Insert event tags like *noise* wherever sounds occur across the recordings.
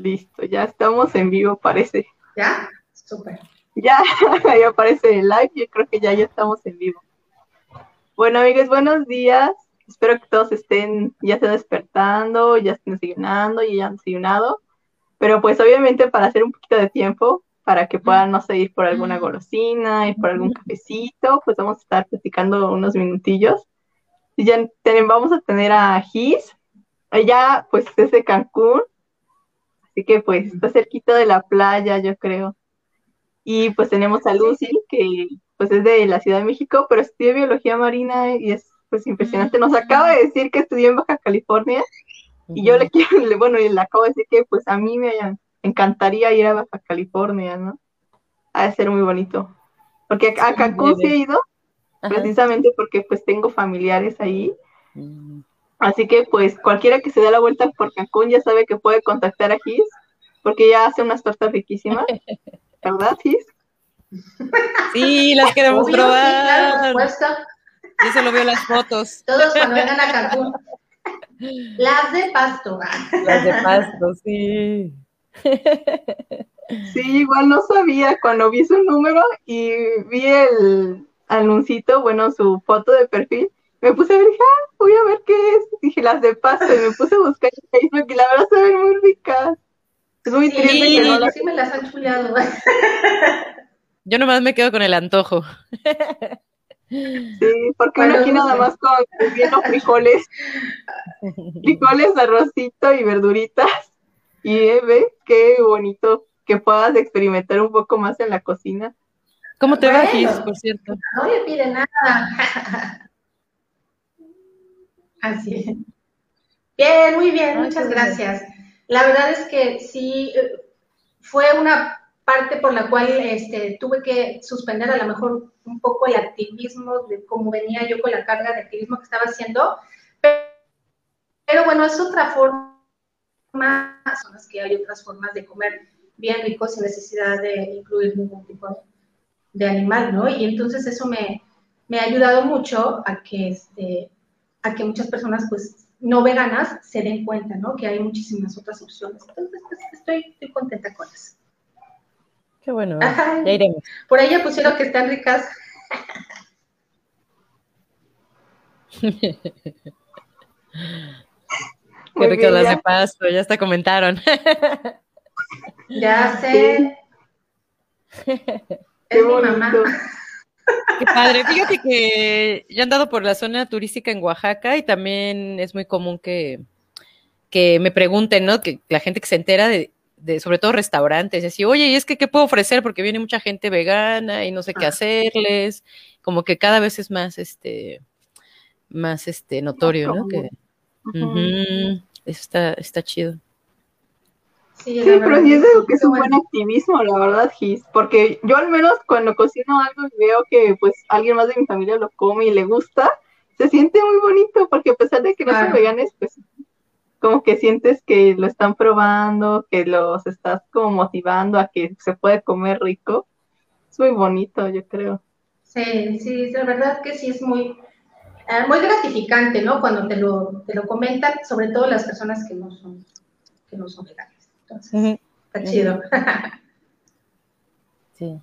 Listo, ya estamos en vivo, parece. ¿Ya? Súper. Ya, *laughs* ahí aparece el live, yo creo que ya, ya estamos en vivo. Bueno, amigos, buenos días. Espero que todos estén, ya estén despertando, ya estén desayunando y ya han desayunado. Pero pues obviamente para hacer un poquito de tiempo, para que puedan, no sé, ir por alguna golosina, ir por algún cafecito, pues vamos a estar platicando unos minutillos. Y ya vamos a tener a Gis, ella pues es de Cancún, así que pues está cerquita de la playa, yo creo. Y pues tenemos a Lucy, que pues es de la Ciudad de México, pero estudia biología marina y es pues impresionante. Nos acaba de decir que estudió en Baja California y yo le quiero, bueno, y le acabo de decir que pues a mí me encantaría ir a Baja California, ¿no? Ha de ser muy bonito. Porque a Cancún sí he ido, precisamente porque pues tengo familiares ahí. Así que pues cualquiera que se dé la vuelta por Cancún ya sabe que puede contactar a Gis, porque ella hace unas tortas riquísimas. *laughs* ¿Verdad, Gis? Sí, las queremos probar. Sí, Yo se lo veo en las fotos. Todos cuando vengan a Cancún. Las de pasto. Las de pasto, sí. Sí, igual no sabía cuando vi su número y vi el anuncito, bueno, su foto de perfil me puse a ver, ah, voy a ver qué es. Dije, las de pasto, y me puse a buscar en Facebook y la verdad se ven muy ricas. Es muy triste que no las... Sí me las han chuleado. *laughs* Yo nomás me quedo con el antojo. Sí, porque bueno, aquí nada más con viendo *laughs* frijoles, frijoles, arrocito y verduritas. Y eh, ve qué bonito que puedas experimentar un poco más en la cocina. ¿Cómo te va, Gis, por cierto? No me pide nada. *laughs* Así es. Bien, muy bien, muchas gracias. La verdad es que sí, eh, fue una parte por la cual este, tuve que suspender a lo mejor un poco el activismo de cómo venía yo con la carga de activismo que estaba haciendo, pero, bueno, es otra forma, son las que hay otras formas de comer bien rico sin necesidad de incluir ningún tipo de animal, ¿no? Y entonces eso me, me ha ayudado mucho a que este, a que muchas personas, pues, no veganas se den cuenta, ¿no? Que hay muchísimas otras opciones. Entonces, pues, estoy, contenta con eso. Qué bueno, ya iremos. Por ahí ya pusieron que están ricas. *laughs* Qué ricas las de pasto, ya hasta comentaron. ya sé. *laughs* Es mi mamá. Qué padre. Fíjate que yo he andado por la zona turística en Oaxaca y también es muy común que, que me pregunten, ¿no? Que la gente que se entera de, de sobre todo restaurantes, y así, oye, ¿y es que qué puedo ofrecer? Porque viene mucha gente vegana y no sé qué hacerles. Como que cada vez es más, este, más, este, notorio, ¿no? Que, eso está, está chido. Sí, pero sí es que es un buen activismo, la verdad, Gis, porque yo al menos cuando cocino algo y veo que pues alguien más de mi familia lo come y le gusta, se siente muy bonito, porque a pesar de que no son veganes, pues como que sientes que lo están probando, que los estás como motivando a que se puede comer rico. Es muy bonito, yo creo. Sí, sí, la verdad que sí es muy, eh, muy gratificante, ¿no? Cuando te lo, te lo comentan, sobre todo las personas que no son, que no son veganas. Entonces, está chido. *laughs* sí.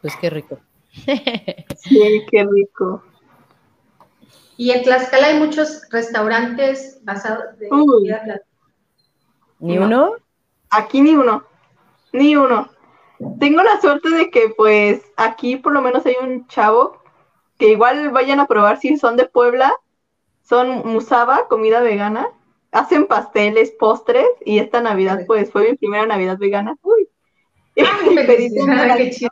Pues qué rico. *laughs* sí, qué rico. Y en Tlaxcala hay muchos restaurantes basados de comida ¿Ni uno? Aquí ni uno. Ni uno. Tengo la suerte de que, pues, aquí por lo menos hay un chavo que igual vayan a probar si son de Puebla. Son musaba, comida vegana hacen pasteles, postres, y esta Navidad, pues, fue mi primera Navidad vegana. Uy. *laughs*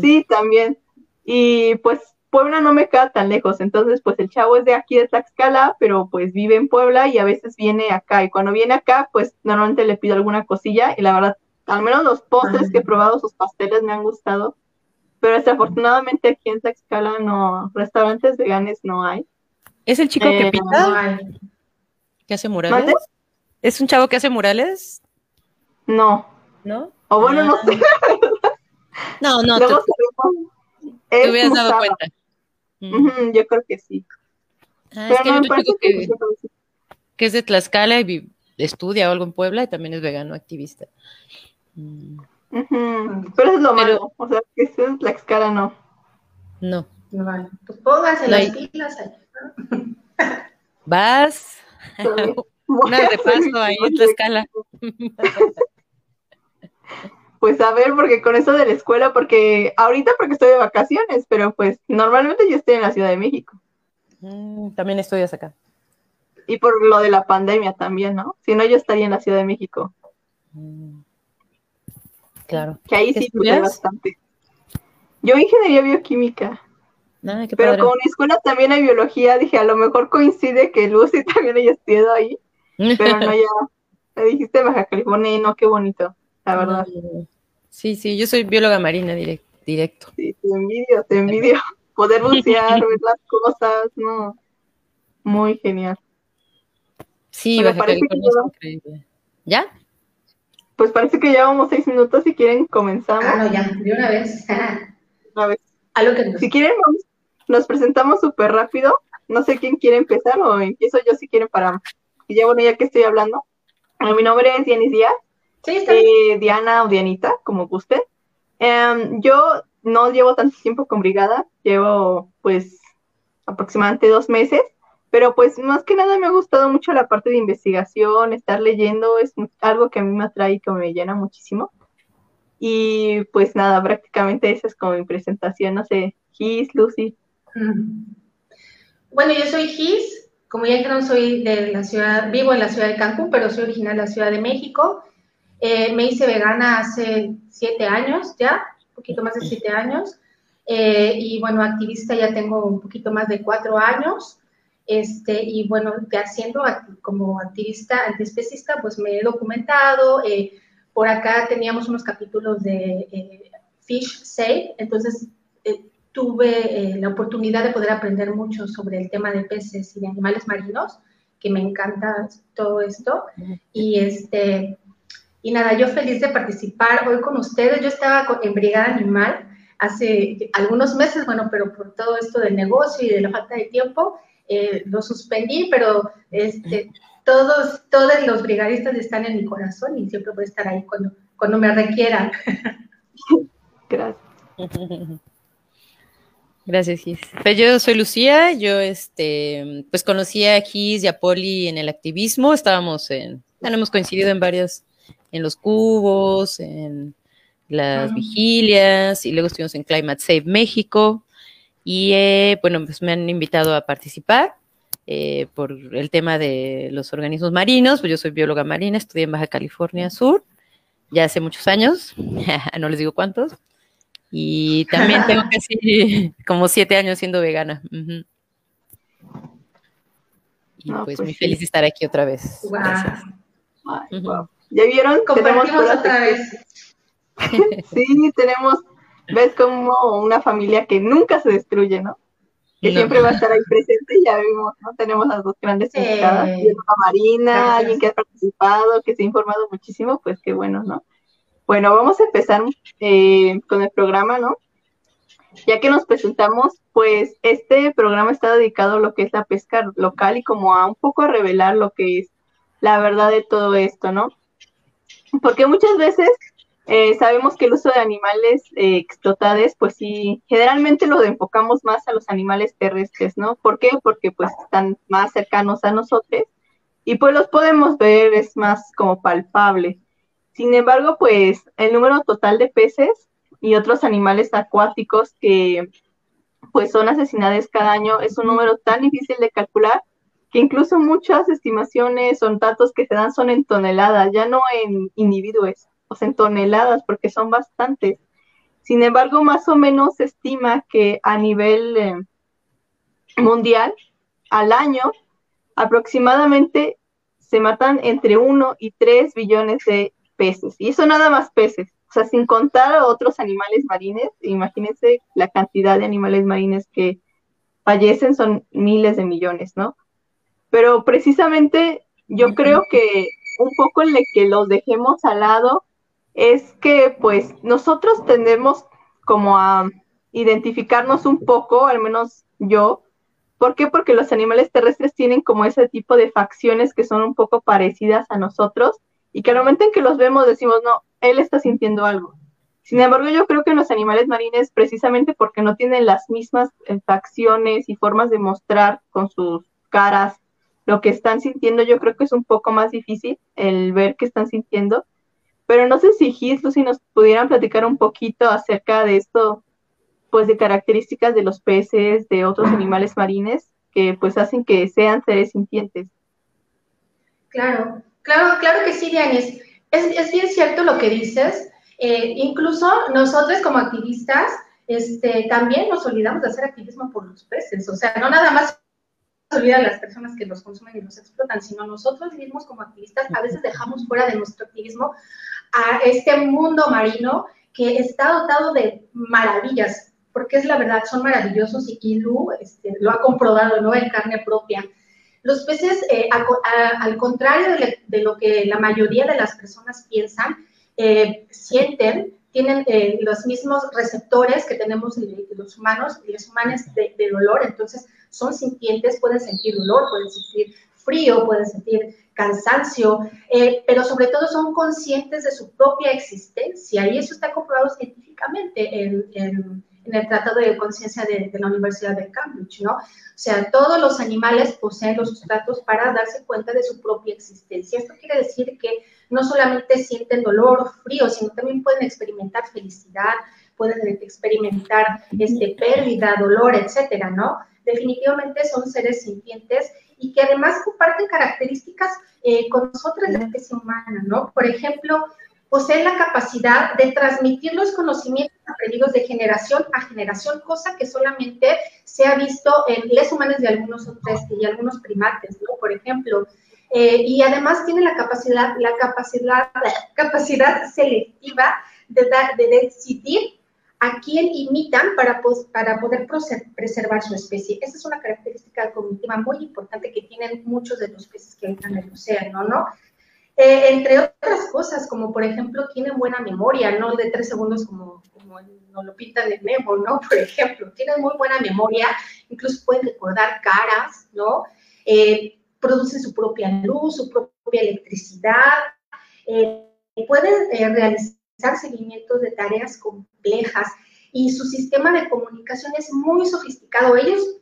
Sí, también. Y pues Puebla no me queda tan lejos, entonces pues el chavo es de aquí de Tlaxcala, pero pues vive en Puebla y a veces viene acá. Y cuando viene acá, pues normalmente le pido alguna cosilla y la verdad, al menos los postres que he probado, sus pasteles me han gustado. Pero desafortunadamente aquí en Tlaxcala no, restaurantes veganes no hay. ¿Es el chico que eh, pinta? ¿Que hace murales? ¿Es un chavo que hace murales? No. ¿No? O bueno, no sé. no, no. *laughs* Te, te hubieras dado cuenta. yo creo que sí. Ah, es que hay otro chico que, que es de Tlaxcala y estudia algo en Puebla y también es vegano activista. Mm. Pero es lo malo, o sea, que es en Tlaxcala no. No. No vale. Pues pónganse las pilas allá. Vas. Una de paso ahí en Tlaxcala. Pues a ver, porque con eso de la escuela, porque ahorita porque estoy de vacaciones, pero pues normalmente yo estoy en la Ciudad de México. Mm, también estudias acá. Y por lo de la pandemia también, ¿no? Si no, yo estaría en la Ciudad de México. Mm. Claro. Que ahí sí estudias bastante. Yo ingeniería bioquímica. Pero como en mi escuela también hay biología, dije, a lo mejor coincide que Lucy *laughs* también haya estudiado ahí. Pero no, ya, me dijiste Baja California y no, qué bonito, la verdad. Sí, sí, yo soy bióloga marina directo. Sí, te envidio, te envidio. *laughs* Poder bucear, ver las cosas, no. Muy genial. Sí, Baja California es increíble. ¿Ya? Pues parece que llevamos seis minutos. Si quieren, comenzamos. Ah, no, ya, de una vez. una vez. A lo que Si quieren, nos presentamos súper rápido. No sé quién quiere empezar o empiezo yo si quieren para. Y ya bueno, ya que estoy hablando. mi nombre es Dianis Díaz. Sí, está eh, Diana o Dianita, como guste. Em, yo no llevo tanto tiempo con Brigada, llevo pues aproximadamente dos meses, pero pues más que nada me ha gustado mucho la parte de investigación, estar leyendo, es algo que a mí me atrae y que me llena muchísimo. Y pues nada, prácticamente esa es como mi presentación, no sé, Gis, Lucy. Bueno, yo soy Gis, como ya dijeron, soy de la ciudad, vivo en la ciudad de Cancún, pero soy original de la Ciudad de México. Eh, me hice vegana hace siete años ya, un poquito más de siete años. Eh, y bueno, activista ya tengo un poquito más de cuatro años. Este, y bueno, ya siendo como activista antiespecista, pues me he documentado. Eh, por acá teníamos unos capítulos de Fish Safe, entonces tuve la oportunidad de poder aprender mucho sobre el tema de peces y de animales marinos, que me encanta todo esto. Y este, y nada, yo feliz de participar hoy con ustedes. Yo estaba en Brigada Animal hace algunos meses, bueno, pero por todo esto del negocio y de la falta de tiempo, eh, lo suspendí, pero este, todos, todos los brigadistas están en mi corazón y siempre voy a estar ahí cuando, cuando me requieran. Gracias. *laughs* Gracias, Gis. Pues yo soy Lucía, yo este, pues conocí a Gis y a Poli en el activismo, estábamos en, bueno, hemos coincidido en varios en los cubos, en las vigilias, y luego estuvimos en Climate Save México. Y eh, bueno, pues me han invitado a participar eh, por el tema de los organismos marinos. Pues yo soy bióloga marina, estudié en Baja California Sur, ya hace muchos años, *laughs* no les digo cuántos. Y también tengo *laughs* casi como siete años siendo vegana. Y pues, muy feliz de estar aquí otra vez. Gracias. ¿Ya vieron? Tenemos otra vez. *laughs* sí, tenemos, ves como una familia que nunca se destruye, ¿no? Que siempre va a estar ahí presente y ya vimos, ¿no? Tenemos las dos grandes invitadas, Marina, alguien que ha participado, que se ha informado muchísimo, pues qué bueno, ¿no? Bueno, vamos a empezar eh, con el programa, ¿no? Ya que nos presentamos, pues este programa está dedicado a lo que es la pesca local y como a un poco a revelar lo que es la verdad de todo esto, ¿no? porque muchas veces eh, sabemos que el uso de animales eh, explotados, pues sí, generalmente lo enfocamos más a los animales terrestres, ¿no? ¿Por qué? Porque pues están más cercanos a nosotros y pues los podemos ver, es más como palpable. Sin embargo, pues el número total de peces y otros animales acuáticos que pues son asesinados cada año es un número tan difícil de calcular que incluso muchas estimaciones son datos que se dan son en toneladas, ya no en individuos, o sea, en toneladas, porque son bastantes. Sin embargo, más o menos se estima que a nivel eh, mundial, al año, aproximadamente se matan entre 1 y 3 billones de peces. Y eso nada más peces. O sea, sin contar a otros animales marines, imagínense la cantidad de animales marines que fallecen son miles de millones, ¿no? pero precisamente yo creo que un poco el de que los dejemos al lado es que pues nosotros tendemos como a identificarnos un poco, al menos yo, ¿Por qué? Porque los animales terrestres tienen como ese tipo de facciones que son un poco parecidas a nosotros y que al momento en que los vemos decimos, no, él está sintiendo algo. Sin embargo, yo creo que los animales marines, precisamente porque no tienen las mismas eh, facciones y formas de mostrar con sus caras lo que están sintiendo, yo creo que es un poco más difícil el ver qué están sintiendo. Pero no sé si Gis, si nos pudieran platicar un poquito acerca de esto, pues de características de los peces, de otros animales marines, que pues hacen que sean seres sintientes. Claro, claro, claro que sí, Dianis. Es, bien cierto lo que dices. Eh, incluso nosotros como activistas este, también nos olvidamos de hacer activismo por los peces, o sea, no nada más olvidan las personas que los consumen y los explotan, sino nosotros mismos como activistas a veces dejamos fuera de nuestro activismo a este mundo marino que está dotado de maravillas, porque es la verdad, son maravillosos y, Lu este, lo ha comprobado, ¿no? En carne propia. Los peces, eh, al contrario de, lo que la mayoría de las personas piensan, eh, sienten, tienen eh, los mismos receptores que tenemos los humanos los humanos de, dolor, entonces son sintientes, pueden sentir dolor, pueden sentir frío, pueden sentir cansancio, pero sobre todo son conscientes de su propia existencia y eso está comprobado científicamente en, en, el Tratado de Conciencia de, de, la Universidad de Cambridge, ¿no? O sea, todos los animales poseen los sustratos para darse cuenta de su propia existencia. Esto quiere decir que no solamente sienten dolor o frío, sino también pueden experimentar felicidad, pueden experimentar este, pérdida, dolor, etcétera, ¿no? Definitivamente son seres sintientes y que además comparten características eh, con nosotros la especie humana, ¿no? Por ejemplo, poseen la capacidad de transmitir los conocimientos aprendidos de generación a generación, cosa que solamente se ha visto en les humanos de algunos otros y algunos primates, ¿no? Por ejemplo, eh, y además tiene la capacidad, la capacidad, la capacidad selectiva de, de decidir a quién imitan para, para poder preservar su especie. Esa es una característica cognitiva muy importante que tienen muchos de los peces que habitan en el océano, ¿no? Eh, entre otras cosas, como por ejemplo, tienen buena memoria, no de tres segundos como, como lo pintan en Memo, ¿no? *laughs* Por ejemplo, tienen muy buena memoria, incluso pueden recordar caras, ¿no? Eh, producen su propia luz, su propia electricidad, eh, pueden eh, realizar seguimientos de tareas complejas y su sistema de comunicación es muy sofisticado. Ellos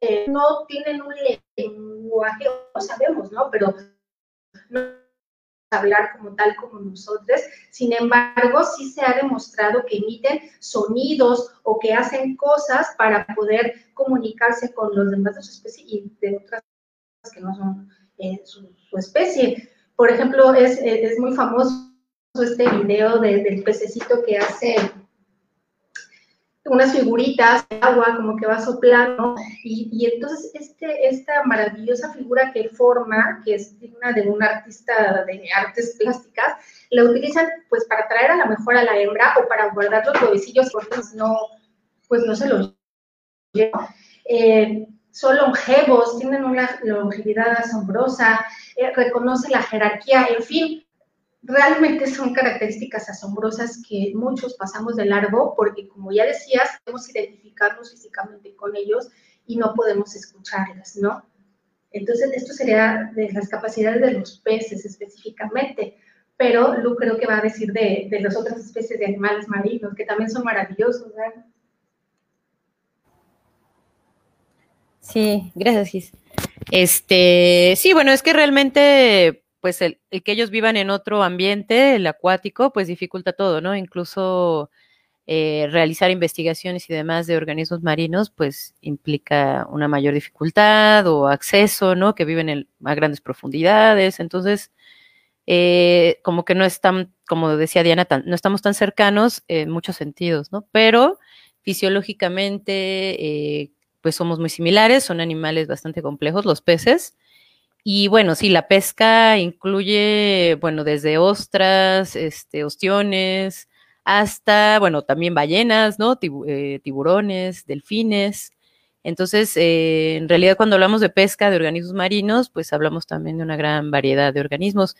eh, no tienen un lenguaje, no sabemos, ¿no? Pero no hablar como tal como nosotros. Sin embargo, sí se ha demostrado que emiten sonidos o que hacen cosas para poder comunicarse con los demás de su especie y de otras que no son eh, su, especie. Por ejemplo, es, es, muy famoso este video del pececito que hace unas figuritas de agua, como que va soplando, y, y, entonces este, esta maravillosa figura que forma, que es digna de un artista de artes plásticas, la utilizan pues para traer a la mejor a la hembra o para guardar los huevecillos, porque no, pues no se los lleva. Eh, son longevos, tienen una longevidad asombrosa, eh, reconoce la jerarquía, en fin, realmente son características asombrosas que muchos pasamos de largo porque, como ya decías, podemos identificarnos físicamente con ellos y no podemos escucharlas, ¿no? Entonces, esto sería de las capacidades de los peces específicamente, pero Lu creo que va a decir de, de las otras especies de animales marinos, que también son maravillosos, ¿verdad? Sí, gracias, Gis. Este, sí, bueno, es que realmente, pues el, que ellos vivan en otro ambiente, el acuático, pues dificulta todo, ¿no? Incluso eh, realizar investigaciones y demás de organismos marinos, pues implica una mayor dificultad o acceso, ¿no? Que viven a grandes profundidades. Entonces, eh, como que no están, como decía Diana, no estamos tan cercanos en muchos sentidos, ¿no? Pero fisiológicamente, eh, pues somos muy similares, son animales bastante complejos, los peces. Y bueno, sí, la pesca incluye, bueno, desde ostras, este, ostiones, hasta, bueno, también ballenas, ¿no? Eh, tiburones, delfines. Entonces, eh, en realidad cuando hablamos de pesca de organismos marinos, pues hablamos también de una gran variedad de organismos.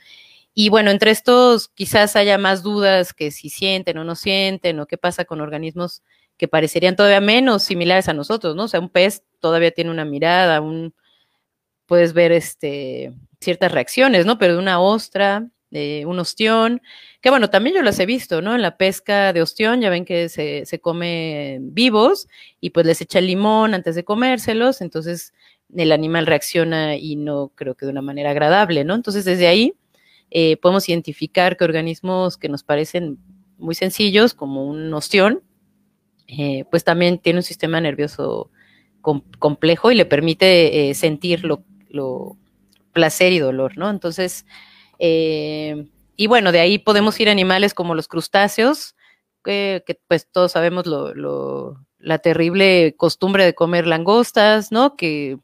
Y bueno, entre estos quizás haya más dudas que si sienten o no sienten o qué pasa con organismos que parecerían todavía menos similares a nosotros, ¿no? O sea, un pez todavía tiene una mirada, un, puedes ver este, ciertas reacciones, ¿no? Pero de una ostra, un ostión, que bueno, también yo las he visto, ¿no? En la pesca de ostión, ya ven que se, se come vivos y pues les echa limón antes de comérselos, entonces el animal reacciona y no creo que de una manera agradable, ¿no? Entonces desde ahí eh, podemos identificar que organismos que nos parecen muy sencillos, como un ostión, eh, pues también tiene un sistema nervioso complejo y le permite eh, sentir lo, lo, placer y dolor, ¿no? Entonces, y bueno, de ahí podemos ir a animales como los crustáceos, que, pues todos sabemos lo, la terrible costumbre de comer langostas, ¿no? Que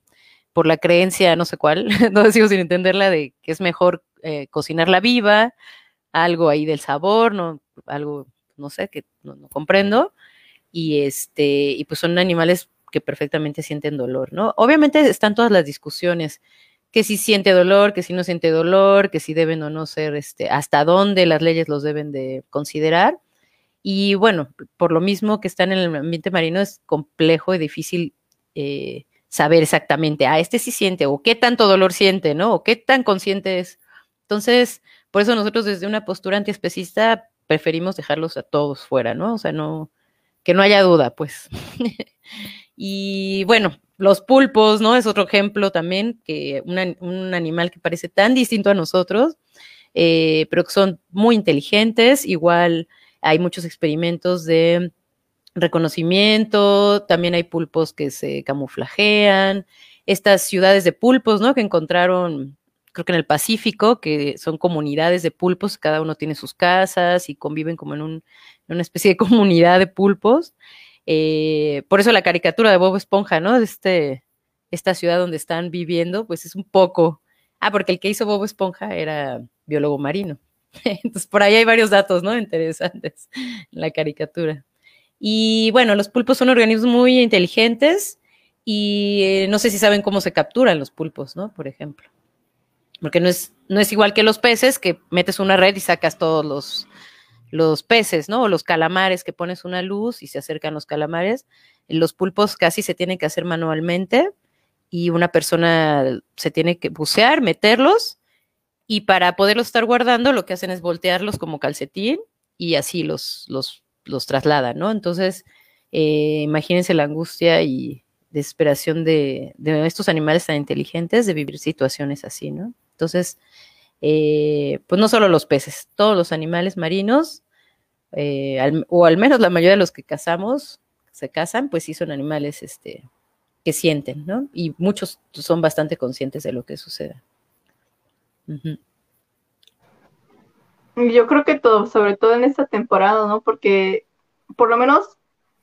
por la creencia, no sé cuál, *laughs* no sigo sin entenderla, de que es mejor eh, cocinarla viva, algo ahí del sabor, no, algo, no sé, que no, comprendo. Y este, y pues son animales que perfectamente sienten dolor, ¿no? Obviamente están todas las discusiones que si siente dolor, que si no siente dolor, que si deben o no ser, este, hasta dónde las leyes los deben de considerar. Y bueno, por lo mismo que están en el ambiente marino es complejo y difícil eh, saber exactamente, ah, este sí siente, o qué tanto dolor siente, ¿no? O qué tan consciente es. Entonces, por eso nosotros desde una postura antiespecista preferimos dejarlos a todos fuera, ¿no? O sea, no, que no haya duda, pues. *laughs* y bueno, los pulpos, ¿no? Es otro ejemplo también, que un animal que parece tan distinto a nosotros, eh, pero que son muy inteligentes. Igual hay muchos experimentos de reconocimiento, también hay pulpos que se camuflajean. Estas ciudades de pulpos, ¿no? Que encontraron, creo que en el Pacífico, que son comunidades de pulpos, cada uno tiene sus casas y conviven como en, un, en una especie de *laughs* comunidad de pulpos. Eh, por eso la caricatura de Bob Esponja, ¿no? De este, esta ciudad donde están viviendo, pues es un poco. Ah, porque el que hizo Bob Esponja era biólogo marino. *laughs* Entonces, por ahí hay varios datos, ¿no? Interesantes *laughs* la caricatura. Y bueno, los pulpos son organismos muy inteligentes y eh, no sé si saben cómo se capturan los pulpos, ¿no? Por ejemplo. Porque no es, no es igual que los peces, que metes una red y sacas todos los, los peces, ¿no? O los calamares que pones una luz y se acercan los calamares. Los pulpos casi se tienen que hacer manualmente y una persona se tiene que bucear, meterlos y para poderlos estar guardando lo que hacen es voltearlos como calcetín y así los, los, los trasladan, ¿no? Entonces, eh, imagínense la angustia y desesperación de, de, estos animales tan inteligentes de vivir situaciones así, ¿no? Entonces, eh, pues no solo los peces, todos los animales marinos, eh, o al menos la mayoría de los que cazamos, se cazan, pues sí son animales este, que sienten, ¿no? Y muchos son bastante conscientes de lo que sucede. Yo creo que todo, sobre todo en esta temporada, ¿no? Porque por lo menos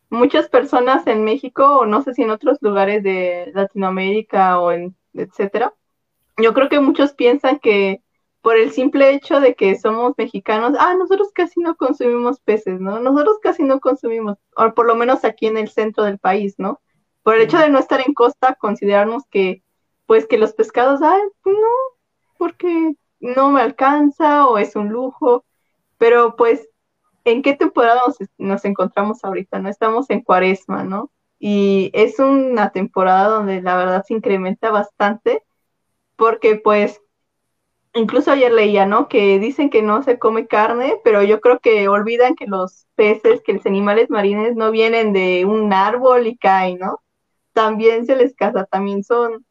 muchas personas en México, o no sé si en otros lugares de Latinoamérica o en etcétera, yo creo que muchos piensan que por el simple hecho de que somos mexicanos, ah, nosotros casi no consumimos peces, ¿no? Nosotros casi no consumimos, o por lo menos aquí en el centro del país, ¿no? Por el hecho de no estar en costa, considerarnos que, pues que los pescados, ah, no, porque no me alcanza o es un lujo, pero pues, ¿en qué temporada nos, nos encontramos ahorita? No estamos en cuaresma, ¿no? Y es una temporada donde la verdad se incrementa bastante, porque pues incluso ayer leía, ¿no? Que dicen que no se come carne, pero yo creo que olvidan que los peces, que los animales marinos no vienen de un árbol y caen, ¿no? También se les caza, también son,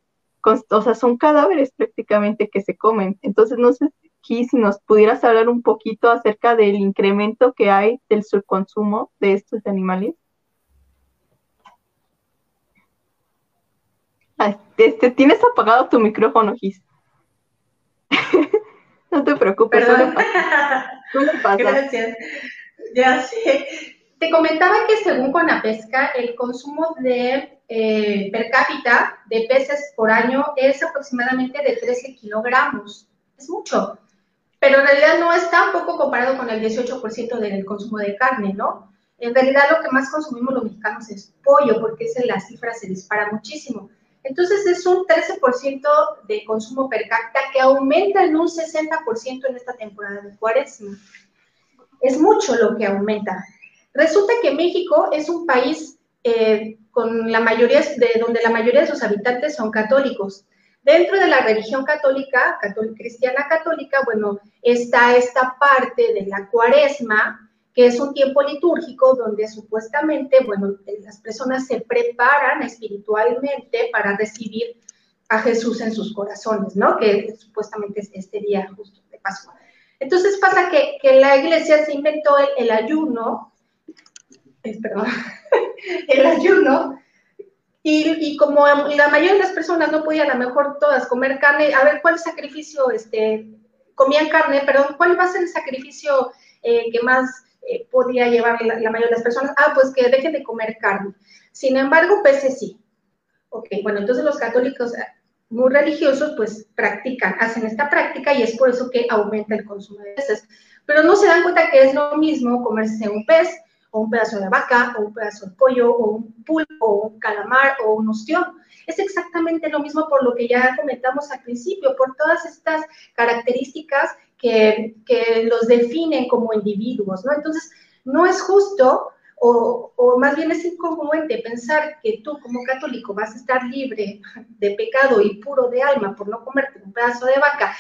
o sea, son cadáveres prácticamente que se comen. Entonces, no sé aquí si nos pudieras hablar un poquito acerca del incremento que hay del subconsumo de estos animales. Este, tienes apagado tu micrófono, Gis. No te preocupes. Perdón. *laughs* Gracias. Ya sé. Te comentaba que según Conapesca, el consumo de eh, per cápita de peces por año es aproximadamente de 13 kilogramos. Es mucho. Pero en realidad no es tan poco comparado con el 18% del consumo de carne, ¿no? En realidad lo que más consumimos los mexicanos es pollo, porque esa la cifra se dispara muchísimo. Entonces es un 13% de consumo per cápita que aumenta en un 60% en esta temporada de cuaresma. Es mucho lo que aumenta. Resulta que México es un país eh, con la mayoría de donde la mayoría de sus habitantes son católicos. Dentro de la religión católica, católica cristiana católica, bueno, está esta parte de la cuaresma, que es un tiempo litúrgico donde supuestamente, bueno, las personas se preparan espiritualmente para recibir a Jesús en sus corazones, ¿no? Que supuestamente es este día justo de Pascua. Entonces pasa que, que la iglesia se inventó el, ayuno, perdón, *laughs* el ayuno, y, como la mayoría de las personas no podían a lo mejor todas comer carne, a ver, ¿cuál sacrificio, este, comían carne, perdón, cuál va a ser el sacrificio eh, que más eh, podía llevar la, mayoría de las personas? Ah, pues que dejen de comer carne. Sin embargo, peces sí. Ok, bueno, entonces los católicos muy religiosos pues practican, hacen esta práctica y es por eso que aumenta el consumo de peces. Pero no se dan cuenta que es lo mismo comerse un pez o un pedazo de vaca o un pedazo de pollo o un pulpo o un calamar o un ostión. Es exactamente lo mismo por lo que ya comentamos al principio, por todas estas características que, los definen como individuos, ¿no? Entonces, no es justo o, más bien es incongruente pensar que tú como católico vas a estar libre de pecado y puro de alma por no comerte un pedazo de vaca,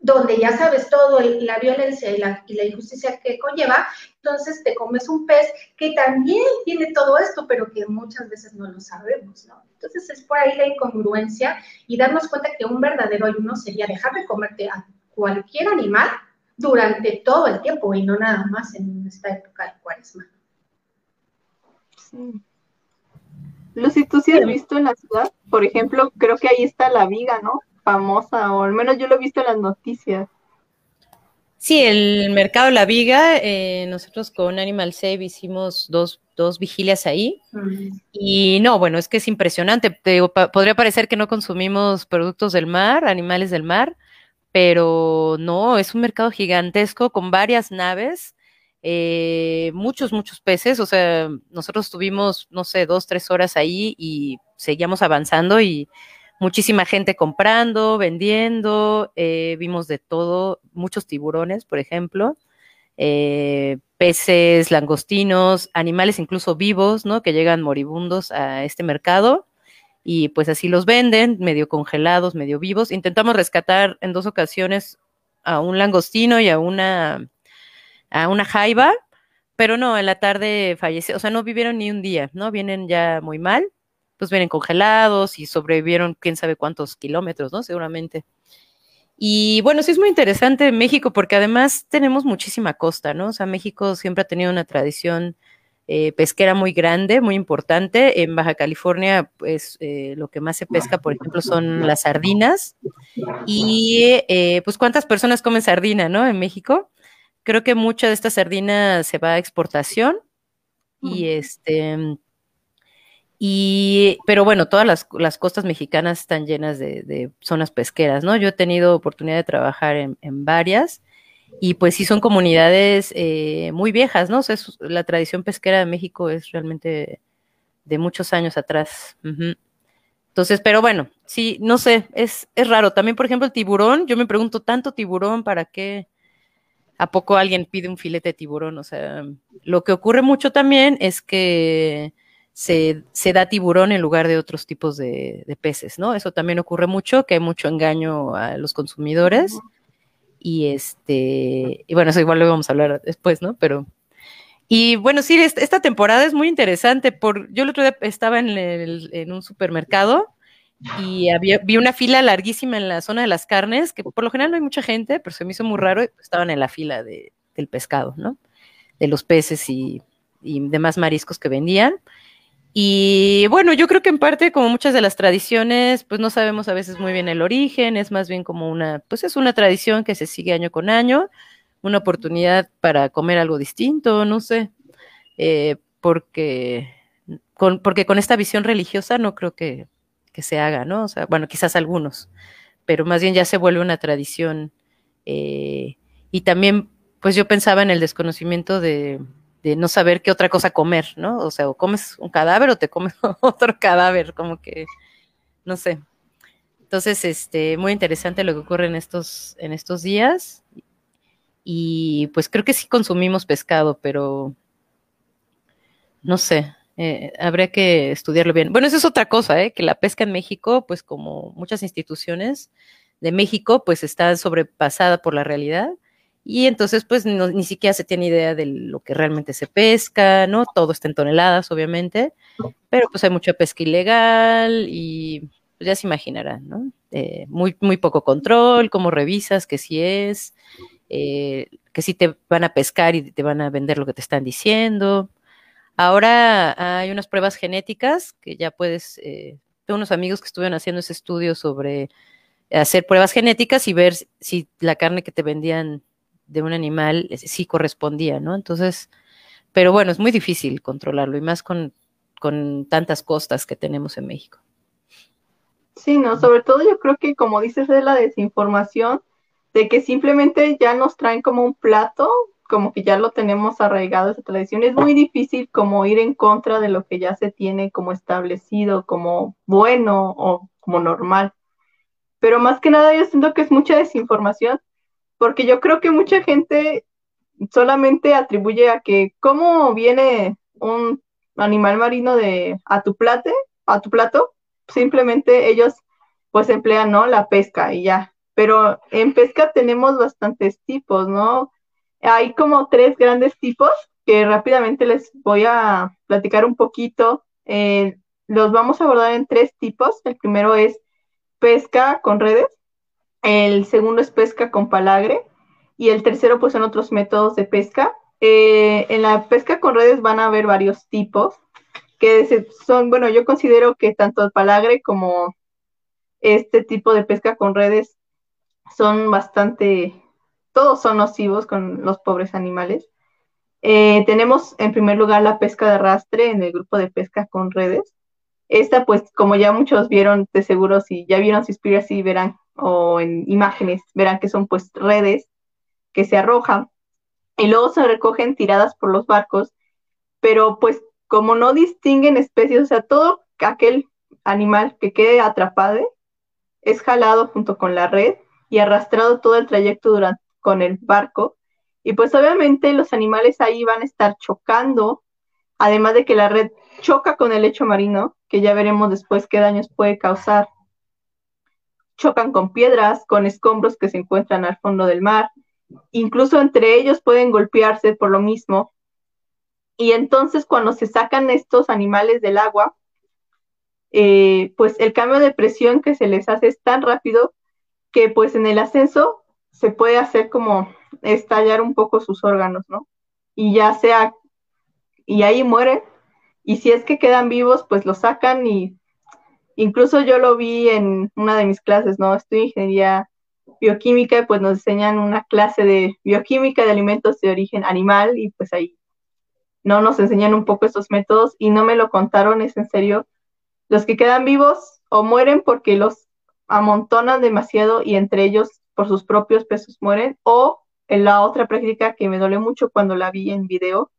donde ya sabes todo, la violencia y la, injusticia que conlleva, entonces te comes un pez que también tiene todo esto, pero que muchas veces no lo sabemos, ¿no? Entonces es por ahí la incongruencia y darnos cuenta que un verdadero ayuno sería dejar de comerte cualquier animal durante todo el tiempo y no nada más en esta época de cuaresma. Lucy, ¿tú sí has visto en la ciudad? Por ejemplo, creo que ahí está la viga, ¿no? Famosa, o al menos yo lo he visto en las noticias. Sí, el mercado La Viga, eh, nosotros con Animal Save hicimos dos, dos vigilias ahí. Y no, bueno, es que es impresionante. podría parecer que no consumimos productos del mar, animales del mar, pero no, es un mercado gigantesco con varias naves eh, muchos, muchos peces, o sea, nosotros tuvimos, no sé, dos, tres horas ahí y seguíamos avanzando y muchísima gente comprando, vendiendo, eh, vimos de todo, muchos tiburones, por ejemplo, eh, peces, langostinos, animales incluso vivos, ¿no? Que llegan moribundos a este mercado y pues así los venden, medio congelados, medio vivos. Intentamos rescatar en dos ocasiones a un langostino y a una a una jaiba, pero no, en la tarde falleció, o sea, no vivieron ni un día, ¿no? Vienen ya muy mal, pues vienen congelados y sobrevivieron quién sabe cuántos kilómetros, ¿no? Seguramente. Y bueno, sí es muy interesante México porque además tenemos muchísima costa, ¿no? O sea, México siempre ha tenido una tradición eh, pesquera muy grande, muy importante. En Baja California, pues eh, lo que más se pesca, por ejemplo, son las sardinas. Y eh, pues, ¿cuántas personas comen sardina, no? En México. Creo que mucha de esta sardina se va a exportación y este y pero bueno, todas las, las costas mexicanas están llenas de, zonas pesqueras, ¿no? Yo he tenido oportunidad de trabajar en, varias y pues sí son comunidades eh, muy viejas, ¿no? O sea, la tradición pesquera de México es realmente de muchos años atrás. Entonces, pero bueno, sí, no sé, es, es raro. También, por ejemplo, el tiburón, yo me pregunto, ¿tanto tiburón para qué? ¿A poco alguien pide un filete de tiburón? O sea, lo que ocurre mucho también es que se, da tiburón en lugar de otros tipos de, peces, ¿no? Eso también ocurre mucho, que hay mucho engaño a los consumidores. Y este, y bueno, eso igual lo vamos a hablar después, ¿no? Pero, y bueno, sí, esta temporada es muy interesante. Por, yo el otro día estaba en, en un supermercado y había, vi una fila larguísima en la zona de las carnes, que por lo general no hay mucha gente, pero se me hizo muy raro, estaban en la fila de, del pescado, ¿no? De los peces y, y demás mariscos que vendían. Y bueno, yo creo que en parte, como muchas de las tradiciones, pues no sabemos a veces muy bien el origen, es más bien como una, pues es una tradición que se sigue año con año, una oportunidad para comer algo distinto, no sé, eh, porque, con, porque con esta visión religiosa no creo que, que se haga, ¿no? O sea, bueno, quizás algunos, pero más bien ya se vuelve una tradición. Eh, y también, pues yo pensaba en el desconocimiento de, no saber qué otra cosa comer, ¿no? O sea, o comes un cadáver o te comes *laughs* otro cadáver, como que, no sé. Entonces, este, muy interesante lo que ocurre en estos, en estos días. Y pues creo que sí consumimos pescado, pero no sé, eh, habría que estudiarlo bien. Bueno, eso es otra cosa, ¿eh? que la pesca en México, pues como muchas instituciones de México, pues está sobrepasada por la realidad y entonces pues ni siquiera se tiene idea de lo que realmente se pesca, ¿no? Todo está en toneladas, obviamente, pero pues hay mucha pesca ilegal y pues ya se imaginarán, ¿no? Eh, muy, muy poco control, cómo revisas que si es, eh, que si te van a pescar y te van a vender lo que te están diciendo. Ahora hay unas pruebas genéticas que ya puedes, eh, tengo unos amigos que estuvieron haciendo ese estudio sobre hacer pruebas genéticas y ver si la carne que te vendían de un animal sí correspondía, ¿no? Entonces, pero bueno, es muy difícil controlarlo y más con, con tantas costas que tenemos en México. Sí, no, sobre todo yo creo que como dices de la desinformación, de que simplemente ya nos traen como un plato, como que ya lo tenemos arraigado esa tradición, es muy difícil como ir en contra de lo que ya se tiene como establecido, como bueno o como normal. Pero más que nada yo siento que es mucha desinformación porque yo creo que mucha gente solamente atribuye a que cómo viene un animal marino de a tu plate, a tu plato, simplemente ellos pues emplean, ¿no? La pesca y ya. Pero en pesca tenemos bastantes tipos, ¿no? Hay como tres grandes tipos que rápidamente les voy a platicar un poquito. Eh, los vamos a abordar en tres tipos. El primero es pesca con redes, el segundo es pesca con palagre y el tercero pues son otros métodos de pesca. Eh, en la pesca con redes van a haber varios tipos que son, bueno, yo considero que tanto el palagre como este tipo de pesca con redes son bastante, todos son nocivos con los pobres animales. Eh, tenemos en primer lugar la pesca de arrastre en el grupo de pesca con redes. Esta, pues, como ya muchos vieron, de seguro, si ya vieron así verán o en imágenes verán que son pues redes que se arrojan y luego se recogen tiradas por los barcos, pero pues como no distinguen especies, o sea, todo aquel animal que quede atrapado es jalado junto con la red y arrastrado todo el trayecto durante, con el barco. Y pues obviamente los animales ahí van a estar chocando, además de que la red choca con el lecho marino, que ya veremos después qué daños puede causar chocan con piedras, con escombros que se encuentran al fondo del mar, incluso entre ellos pueden golpearse por lo mismo. Y entonces cuando se sacan estos animales del agua, eh, pues el cambio de presión que se les hace es tan rápido que pues en el ascenso se puede hacer como estallar un poco sus órganos, ¿no? Y ya sea, y ahí mueren, y si es que quedan vivos, pues los sacan y Incluso yo lo vi en una de mis clases, ¿no? En ingeniería bioquímica y pues nos enseñan una clase de bioquímica de alimentos de origen animal y pues ahí no nos enseñan un poco estos métodos y no me lo contaron, es en serio. Los que quedan vivos o mueren porque los amontonan demasiado y entre ellos por sus propios pesos mueren o en la otra práctica que me dolió mucho cuando la vi en video,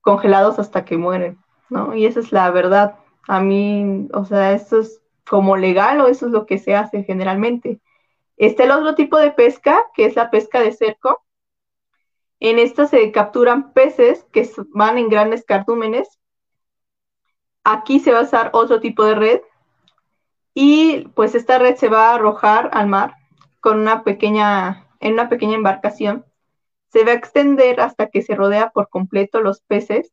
congelados hasta que mueren, ¿no? Y esa es la verdad. A mí, o sea, esto es como legal o eso es lo que se hace generalmente. Está el otro tipo de pesca, que es la pesca de cerco. En esta se capturan peces que van en grandes cardúmenes. Aquí se va a usar otro tipo de red y pues esta red se va a arrojar al mar con una pequeña, en una pequeña embarcación. Se va a extender hasta que se rodea por completo los peces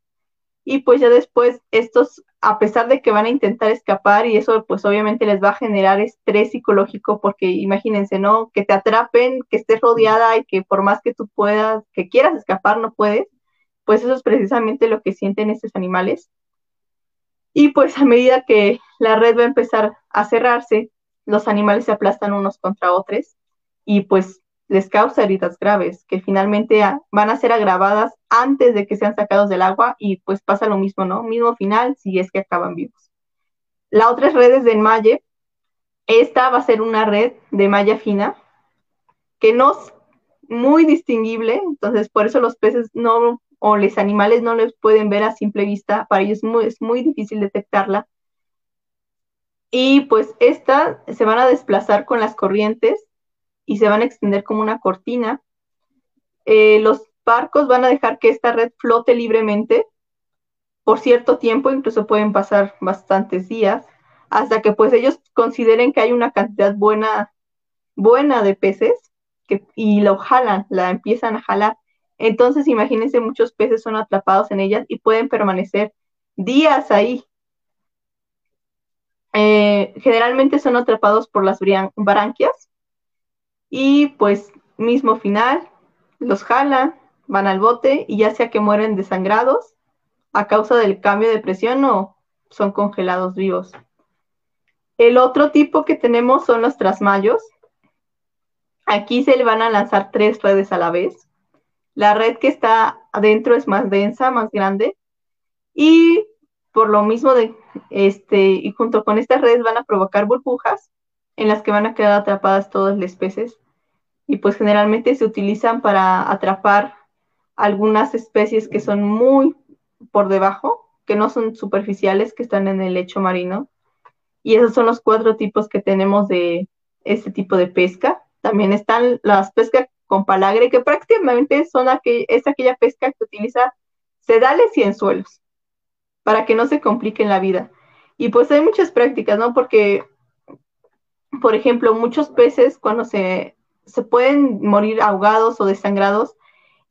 y pues ya después estos, a pesar de que van a intentar escapar y eso pues obviamente les va a generar estrés psicológico porque imagínense, ¿no? Que te atrapen, que estés rodeada y que por más que tú puedas, que quieras escapar, no puedes, pues eso es precisamente lo que sienten estos animales. Y pues a medida que la red va a empezar a cerrarse, los animales se aplastan unos contra otros y pues les causa heridas graves que finalmente van a ser agravadas antes de que sean sacados del agua y pues pasa lo mismo, ¿no? Mismo final si es que acaban vivos. La otra es redes de enmalle. Esta va a ser una red de malla fina que no es muy distinguible, entonces por eso los peces no o los animales no les pueden ver a simple vista, para ellos es muy, difícil detectarla. Y pues esta se van a desplazar con las corrientes y se van a extender como una cortina. Eh, los barcos van a dejar que esta red flote libremente por cierto tiempo, incluso pueden pasar bastantes días, hasta que pues ellos consideren que hay una cantidad buena, buena de peces y lo jalan, la empiezan a jalar. Entonces, imagínense, muchos peces son atrapados en ellas y pueden permanecer días ahí. Eh, generalmente son atrapados por las branquias y pues mismo final, los jalan, van al bote y ya sea que mueren desangrados a causa del cambio de presión o son congelados vivos. El otro tipo que tenemos son los trasmayos. Aquí se le van a lanzar tres redes a la vez. La red que está adentro es más densa, más grande. Y por lo mismo de este, y junto con estas redes van a provocar burbujas en las que van a quedar atrapadas todas las peces. Y pues generalmente se utilizan para atrapar algunas especies que son muy por debajo, que no son superficiales, que están en el lecho marino. Y esos son los cuatro tipos que tenemos de este tipo de pesca. También están las pescas con palagre, que prácticamente son es aquella pesca que utiliza sedales y anzuelos para que no se compliquen la vida. Y pues hay muchas prácticas, ¿no? Porque, por ejemplo, muchos peces cuando se, se pueden morir ahogados o desangrados,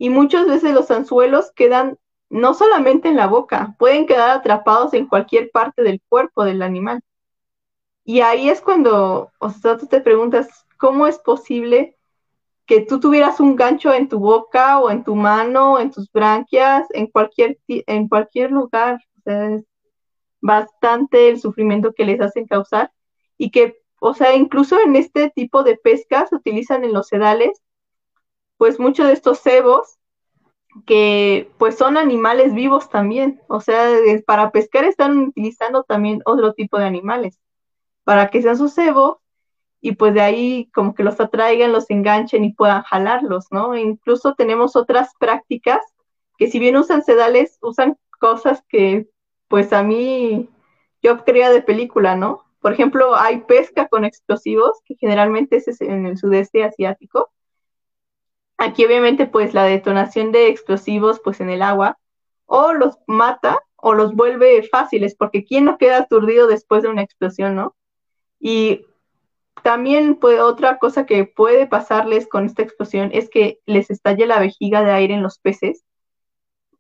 y muchas veces los anzuelos quedan no solamente en la boca, pueden quedar atrapados en cualquier parte del cuerpo del animal. Y ahí es cuando, o sea, tú te preguntas, ¿cómo es posible que tú tuvieras un gancho en tu boca o en tu mano, o en tus branquias, en cualquier, en cualquier lugar? O sea, es bastante el sufrimiento que les hacen causar y que, o sea, incluso en este tipo de pesca se utilizan en los sedales, pues muchos de estos cebos que pues son animales vivos también, o sea, para pescar están utilizando también otro tipo de animales, para que sean sus cebos y pues de ahí como que los atraigan, los enganchen y puedan jalarlos, ¿no? E incluso tenemos otras prácticas que si bien usan sedales, usan cosas que pues a mí yo creía de película, ¿no? Por ejemplo, hay pesca con explosivos, que generalmente es en el sudeste asiático, Aquí obviamente pues la detonación de explosivos pues en el agua o los mata o los vuelve fáciles, porque ¿quién no queda aturdido después de una explosión, no? Y también pues, otra cosa que puede pasarles con esta explosión es que les estalle la vejiga de aire en los peces.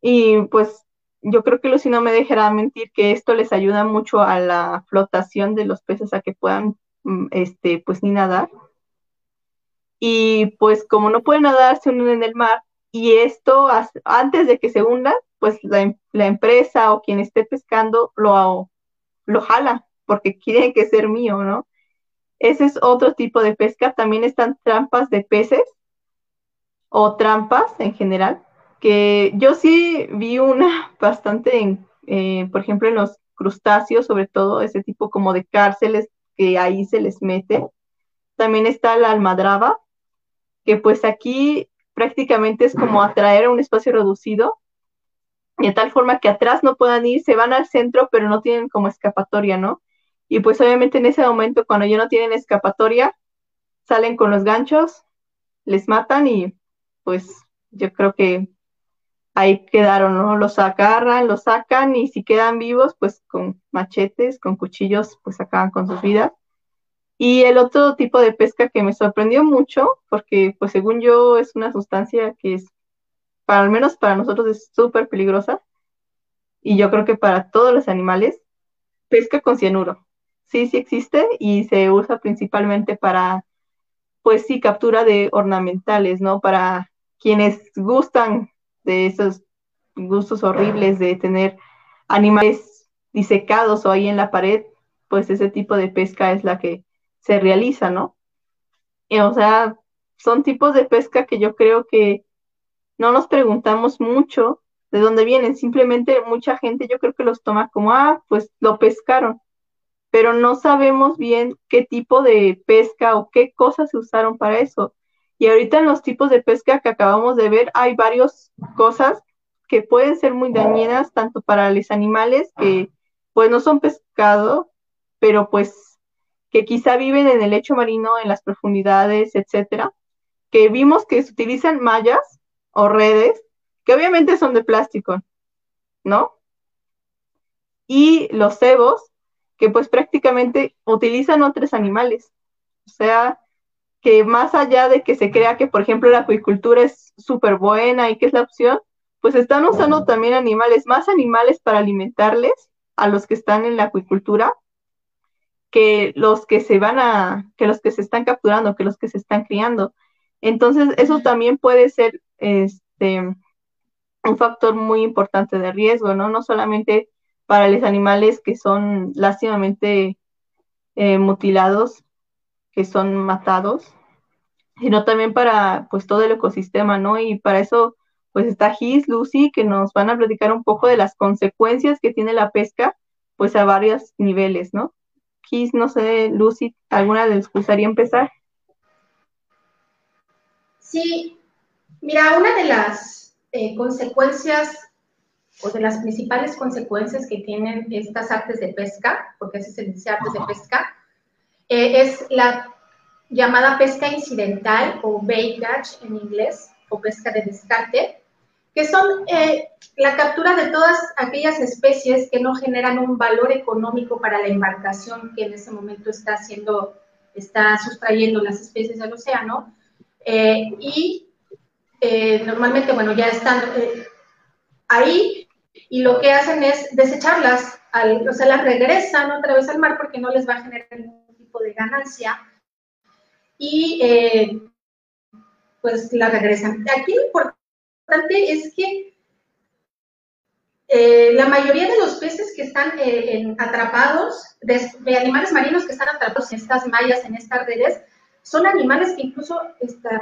Y pues yo creo que Lucy no me dejará mentir que esto les ayuda mucho a la flotación de los peces a que puedan, mm, este, pues ni nadar y pues como no pueden nadar, se unen en el mar y esto antes de que se hunda, pues la, empresa o quien esté pescando lo, lo jala porque quiere que ser mío, ¿no? Ese es otro tipo de pesca. También están trampas de peces o trampas en general, que yo sí vi una *laughs* bastante, en, eh, por ejemplo, en los crustáceos, sobre todo ese tipo como de cárceles que ahí se les mete. También está la almadraba, que pues aquí prácticamente es como atraer a un espacio reducido, de tal forma que atrás no puedan ir, se van al centro, pero no tienen como escapatoria, ¿no? Y pues obviamente en ese momento, cuando ya no tienen escapatoria, salen con los ganchos, les matan y pues yo creo que ahí quedaron, ¿no? Los agarran, los sacan y si quedan vivos, pues con machetes, con cuchillos, pues acaban con sus vidas. Y el otro tipo de pesca que me sorprendió mucho, porque pues según yo es una sustancia que es, para al menos para nosotros es súper peligrosa, y yo creo que para todos los animales, pesca con cianuro. Sí, sí existe y se usa principalmente para, pues sí, captura de ornamentales, ¿no? Para quienes gustan de esos gustos horribles de tener animales disecados o ahí en la pared, pues ese tipo de pesca es la que se realiza, ¿no? Y, o sea, son tipos de pesca que yo creo que no nos preguntamos mucho de dónde vienen, simplemente mucha gente yo creo que los toma como, ah, pues lo pescaron, pero no sabemos bien qué tipo de pesca o qué cosas se usaron para eso. Y ahorita en los tipos de pesca que acabamos de ver hay varias cosas que pueden ser muy dañinas tanto para los animales que pues no son pescado, pero pues que quizá viven en el lecho marino, en las profundidades, etcétera, que vimos que se utilizan mallas o redes, que obviamente son de plástico, ¿no? y los cebos, que pues prácticamente utilizan otros animales. O sea, que más allá de que se crea que, por ejemplo, la acuicultura es súper buena y que es la opción, pues están usando también animales, más animales para alimentarles a los que están en la acuicultura que los que se van a, que los que se están capturando, que los que se están criando. Entonces, eso también puede ser este un factor muy importante de riesgo, ¿no? No solamente para los animales que son lástimamente eh, mutilados, que son matados, sino también para pues todo el ecosistema, ¿no? Y para eso pues está Gis, Lucy, que nos van a platicar un poco de las consecuencias que tiene la pesca, pues a varios niveles, ¿no? Gis, no sé, Lucy, ¿alguna les gustaría empezar? Sí, mira, una de las eh, consecuencias o de las principales consecuencias que tienen estas artes de pesca, porque así se dice artes de pesca, eh, es la llamada pesca incidental o bait catch en inglés, o pesca de descarte, que son eh, la captura de todas aquellas especies que no generan un valor económico para la embarcación que en ese momento está haciendo, está sustrayendo las especies del océano. Eh, y eh, normalmente, bueno, ya están ahí y lo que hacen es desecharlas, o sea, las regresan otra vez al mar porque no les va a generar ningún tipo de ganancia. Y pues la regresan. Aquí lo importante es que eh, la mayoría de los peces que están eh, atrapados, de, animales marinos que están atrapados en estas mallas, en estas redes, son animales que incluso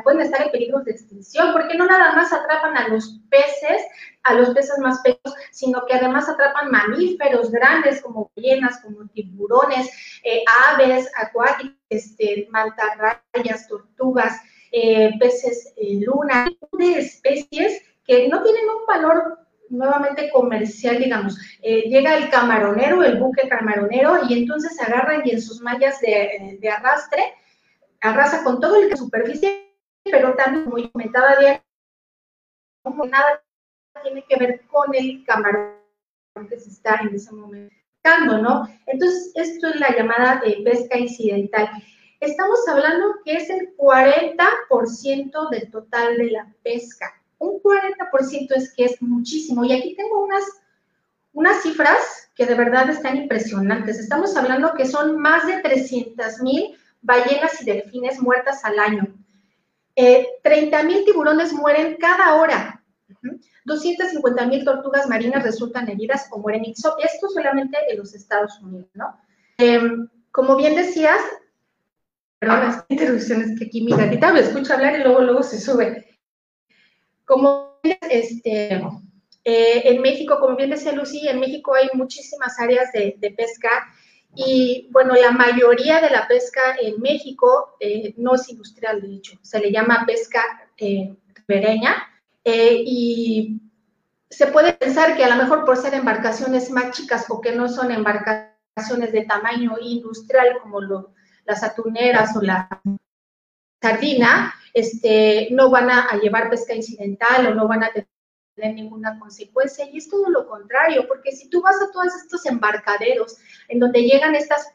pueden estar en peligro de extinción, porque no nada más atrapan a los peces, a los peces más pequeños, sino que además atrapan mamíferos grandes como ballenas, como tiburones, eh, aves acuáticas, este, mantarrayas, tortugas, eh, peces eh, luna, de especies que no tienen un valor nuevamente comercial, digamos. Eh, llega el camaronero, el buque camaronero, y entonces agarran y en sus mallas de, arrastre arrasa con todo el superficie, pero también, muy comentada de nada tiene que ver con el camarón que se está en ese momento ¿no? Entonces, esto es la llamada pesca incidental estamos hablando que es el 40% del total de la pesca. Un 40% es que es muchísimo. Y aquí tengo unas, unas cifras que de verdad están impresionantes. Estamos hablando que son más de 300 mil ballenas y delfines muertas al año. 30 eh, mil tiburones mueren cada hora. 250 mil tortugas marinas resultan heridas o mueren. Esto solamente en los Estados Unidos, ¿no? Em, como bien decías, perdón, las interrupciones que aquí mi gatita me escucha hablar y luego, luego se sube. Como este, eh, en México, como bien decía Lucy, en México hay muchísimas áreas de, pesca y bueno, la mayoría de la pesca en México eh, no es industrial, de hecho, se le llama pesca eh, ribereña y se puede pensar que a lo mejor por ser embarcaciones más chicas o que no son embarcaciones de tamaño industrial como lo, las atuneras o la sardina, este, no van a, llevar pesca incidental o no van a tener ninguna consecuencia. Y es todo lo contrario, porque si tú vas a todos estos embarcaderos en donde llegan estas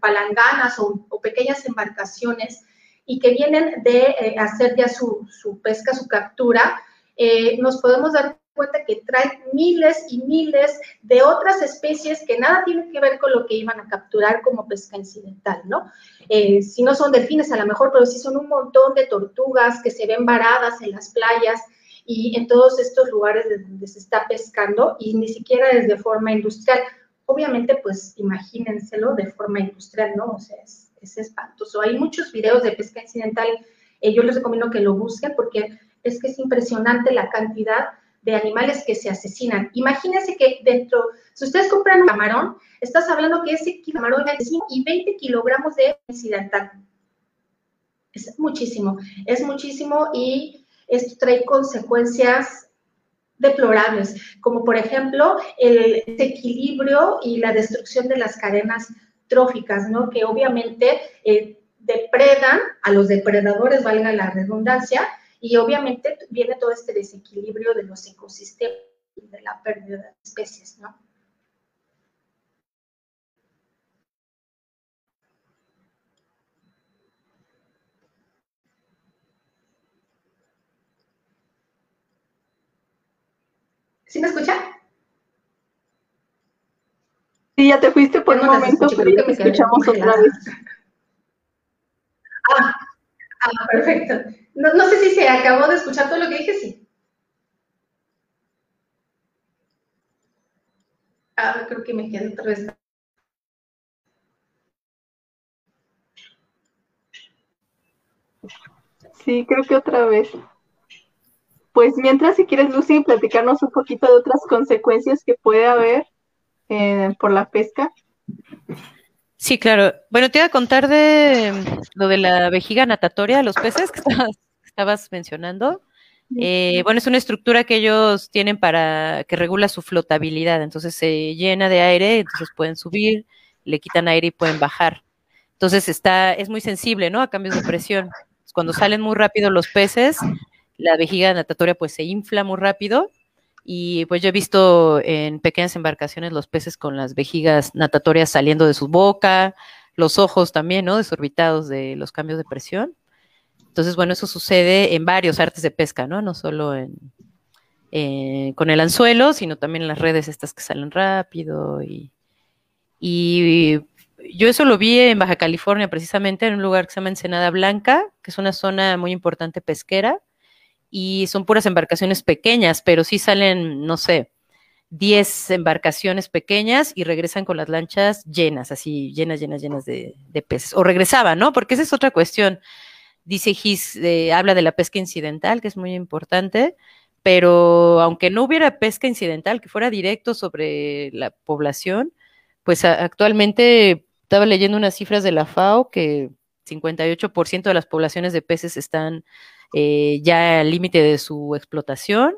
palanganas o, pequeñas embarcaciones y que vienen de eh, hacer ya su, pesca, su captura, eh, nos podemos dar cuenta que trae miles y miles de otras especies que nada tienen que ver con lo que iban a capturar como pesca incidental, ¿no? Eh, si no son delfines a lo mejor, pero sí son un montón de tortugas que se ven varadas en las playas y en todos estos lugares donde se está pescando y ni siquiera es de forma industrial. Obviamente, pues imagínenselo de forma industrial, ¿no? O sea, es, es espantoso. Hay muchos videos de pesca incidental, eh, yo les recomiendo que lo busquen porque es que es impresionante la cantidad de animales que se asesinan. Imagínense que dentro, si ustedes compran un camarón, estás hablando que ese camarón es y 20 kilogramos de incidental. Es muchísimo, es muchísimo y esto trae consecuencias deplorables, como por ejemplo el desequilibrio y la destrucción de las cadenas tróficas, ¿no? Que obviamente eh, depredan a los depredadores, valga la redundancia, y obviamente viene todo este desequilibrio de los ecosistemas y de la pérdida de especies, ¿no? ¿Sí me escucha? Sí, ya te fuiste por un momento, pero te escuchamos otra vez. *laughs* Ah, ah, perfecto. No, no, sé si se acabó de escuchar todo lo que dije, sí. Ah, creo que me quedé otra vez. Sí, creo que otra vez. Pues mientras, si quieres, Lucy, platicarnos un poquito de otras consecuencias que puede haber eh, por la pesca. Sí, claro. Bueno, te iba a contar de lo de la vejiga natatoria de los peces que *laughs* estabas, mencionando. Eh, bueno, es una estructura que ellos tienen para que regula su flotabilidad. Entonces se llena de aire, entonces pueden subir, le quitan aire y pueden bajar. Entonces está, es muy sensible, ¿no? A cambios de presión. Cuando salen muy rápido los peces, la vejiga natatoria pues se infla muy rápido y pues yo he visto en pequeñas embarcaciones los peces con las vejigas natatorias saliendo de su boca, los ojos también, ¿no? Desorbitados de los cambios de presión. Entonces, bueno, eso sucede en varios artes de pesca, ¿no? No solo en, eh, con el anzuelo, sino también en las redes estas que salen rápido. Y, y yo eso lo vi en Baja California, precisamente en un lugar que se llama Ensenada Blanca, que es una zona muy importante pesquera y son puras embarcaciones pequeñas, pero sí salen, no sé, 10 embarcaciones pequeñas y regresan con las lanchas llenas, así llenas, llenas, llenas de, peces. O regresaban, ¿no? Porque esa es otra cuestión. Dice Gis, eh, habla de la pesca incidental, que es muy importante, pero aunque no hubiera pesca incidental, que fuera directo sobre la población, pues actualmente estaba leyendo unas cifras de la FAO que 58% de las poblaciones de peces están eh, ya al límite de su explotación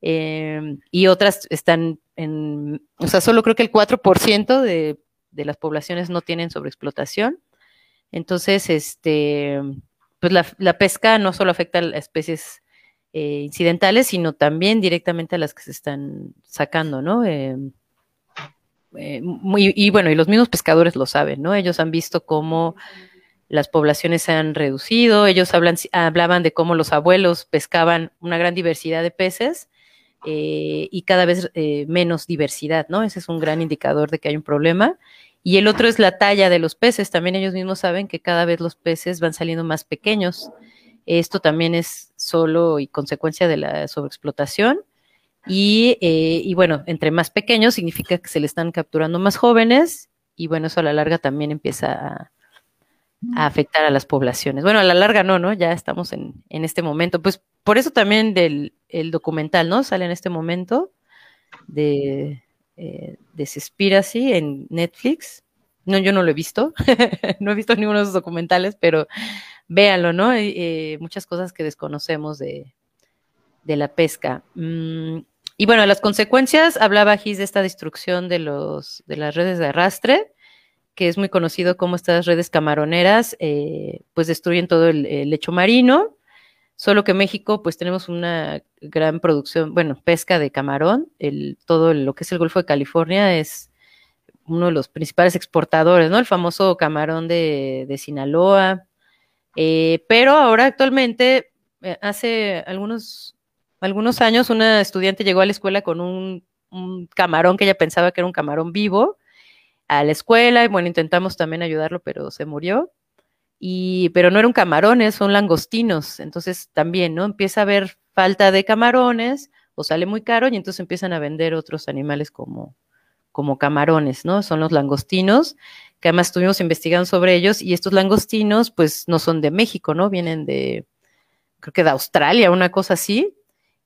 em, y otras están en, o sea, solo creo que el 4% de, de las poblaciones no tienen sobreexplotación. Entonces, este, pues la, pesca no solo afecta a especies eh, incidentales, sino también directamente a las que se están sacando, ¿no? Em, eh, y bueno, y los mismos pescadores lo saben, ¿no? Ellos han visto cómo las poblaciones se han reducido, ellos hablan, hablaban de cómo los abuelos pescaban una gran diversidad de peces eh, y cada vez menos diversidad, ¿no? Ese es un gran indicador de que hay un problema. Y el otro es la talla de los peces. También ellos mismos saben que cada vez los peces van saliendo más pequeños. Esto también es solo y consecuencia de la sobreexplotación. Y, eh, y bueno, entre más pequeños significa que se le están capturando más jóvenes y bueno, eso a la larga también empieza a, a afectar a las poblaciones. Bueno, a la larga no, ¿no? Ya estamos en, en este momento. Pues por eso también del el documental, ¿no? Sale en este momento de, eh, de en Netflix. No, yo no lo he visto, *laughs* no he visto ninguno de esos documentales, pero véanlo, ¿no? Eh, muchas cosas que desconocemos de, la pesca. Mm, y bueno, las consecuencias, hablaba Gis de esta destrucción de, los, de las redes de arrastre, que es muy conocido como estas redes camaroneras, eh, pues destruyen todo el, lecho marino. Solo que México, pues tenemos una gran producción, bueno, pesca de camarón. El, todo lo que es el Golfo de California es uno de los principales exportadores, ¿no? El famoso camarón de, Sinaloa. Eh, pero ahora actualmente, eh, hace algunos, algunos años, una estudiante llegó a la escuela con un, un camarón que ella pensaba que era un camarón vivo a la escuela y bueno, intentamos también ayudarlo, pero se murió. Y, pero no eran camarones, son langostinos. Entonces también, ¿no? Empieza a haber falta de camarones o sale muy caro y entonces empiezan a vender otros animales como, como camarones, ¿no? Son los langostinos, que además estuvimos investigando sobre ellos y estos langostinos pues no son de México, ¿no? Vienen de, creo que de Australia, una cosa así,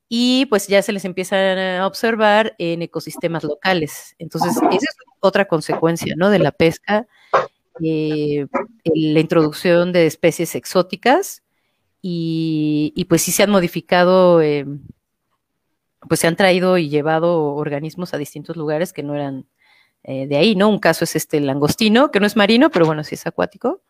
y pues ya se les empieza a observar en ecosistemas locales. Entonces, esa es otra consecuencia, ¿no? De la pesca, eh, la introducción de especies exóticas y, pues sí se han modificado, eh, pues se han traído y llevado organismos a distintos lugares que no eran eh, de ahí, ¿no? Un caso es este langostino, que no es marino, pero bueno, sí es acuático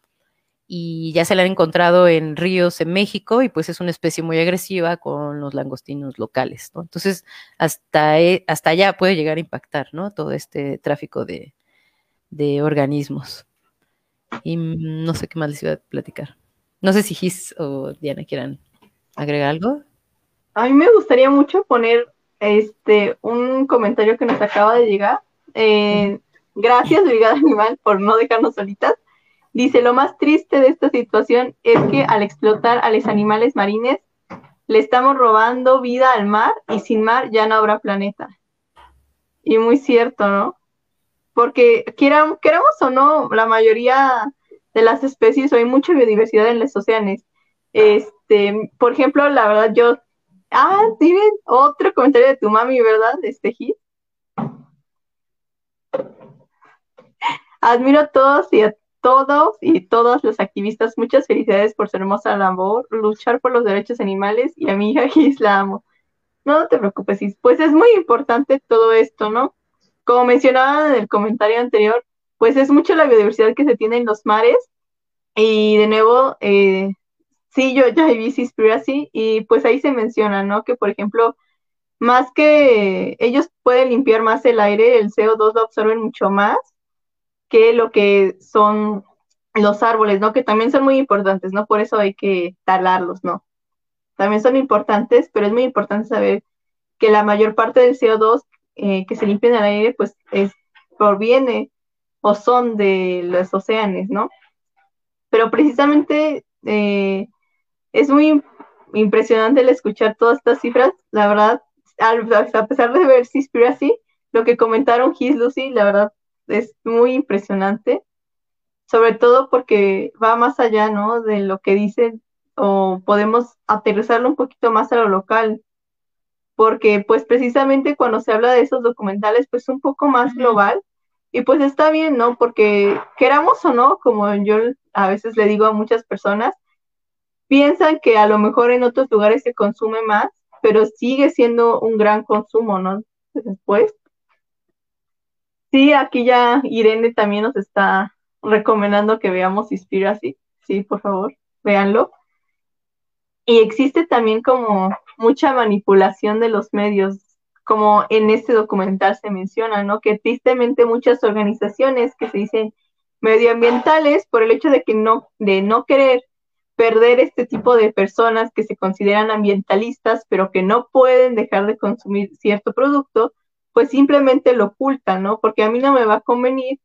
y ya se la han encontrado en ríos en México y pues es una especie muy agresiva con los langostinos locales, ¿no? Entonces, hasta, e, hasta allá puede llegar a impactar, ¿no? Todo este tráfico de, organismos. Y no sé qué más les iba a platicar. No sé si Gis o Diana quieran agregar algo. A mí me gustaría mucho poner este, un comentario que nos acaba de llegar. Gracias, Brigada Animal, por no dejarnos solitas. Dice, lo más triste de esta situación es que al explotar a los animales marines, le estamos robando vida al mar y sin mar ya no habrá planeta. Y muy cierto, ¿no? Porque queramos, queramos o no, la mayoría de las especies, hay mucha biodiversidad en los océanos. Este, por ejemplo, la verdad, yo. Ah, Steven, otro comentario de tu mami, ¿verdad? Este hit. Admiro a todos y a todos y todas los activistas. Muchas felicidades por su hermosa labor, luchar por los derechos animales y a mi hija Gis la amo. No te preocupes, Pues es muy importante todo esto, ¿no? Como mencionaba en el comentario anterior, pues es mucho la biodiversidad que se tiene en los mares. Y de nuevo, eh, sí, yo ya vi así y pues ahí se menciona, ¿no? Que por ejemplo, más que ellos pueden limpiar más el aire, el CO2 lo absorben mucho más que lo que son los árboles, ¿no? Que también son muy importantes, ¿no? Por eso hay que talarlos, ¿no? También son importantes, pero es muy importante saber que la mayor parte del CO2 eh, que se limpia en el aire, pues es, proviene o son de los océanos, ¿no? Pero precisamente eh, es muy impresionante el escuchar todas estas cifras, la verdad, a pesar de ver así, lo que comentaron His Lucy, la verdad, es muy impresionante, sobre todo porque va más allá, ¿no? De lo que dicen o podemos aterrizarlo un poquito más a lo local, porque pues precisamente cuando se habla de esos documentales, pues un poco más global, y pues está bien, ¿no? Porque queramos o no, como yo a veces le digo a muchas personas, piensan que a lo mejor en otros lugares se consume más, pero sigue siendo un gran consumo, ¿no? Después. Sí, aquí ya Irene también nos está recomendando que veamos Inspiracy. Sí, por favor, véanlo. Y existe también como mucha manipulación de los medios, como en este documental se menciona, ¿no? Que tristemente muchas organizaciones que se dicen medioambientales, por el hecho de que no, de no querer perder este tipo de personas que se consideran ambientalistas, pero que no pueden dejar de consumir cierto producto, pues simplemente lo ocultan, ¿no? Porque a mí no me va a convenir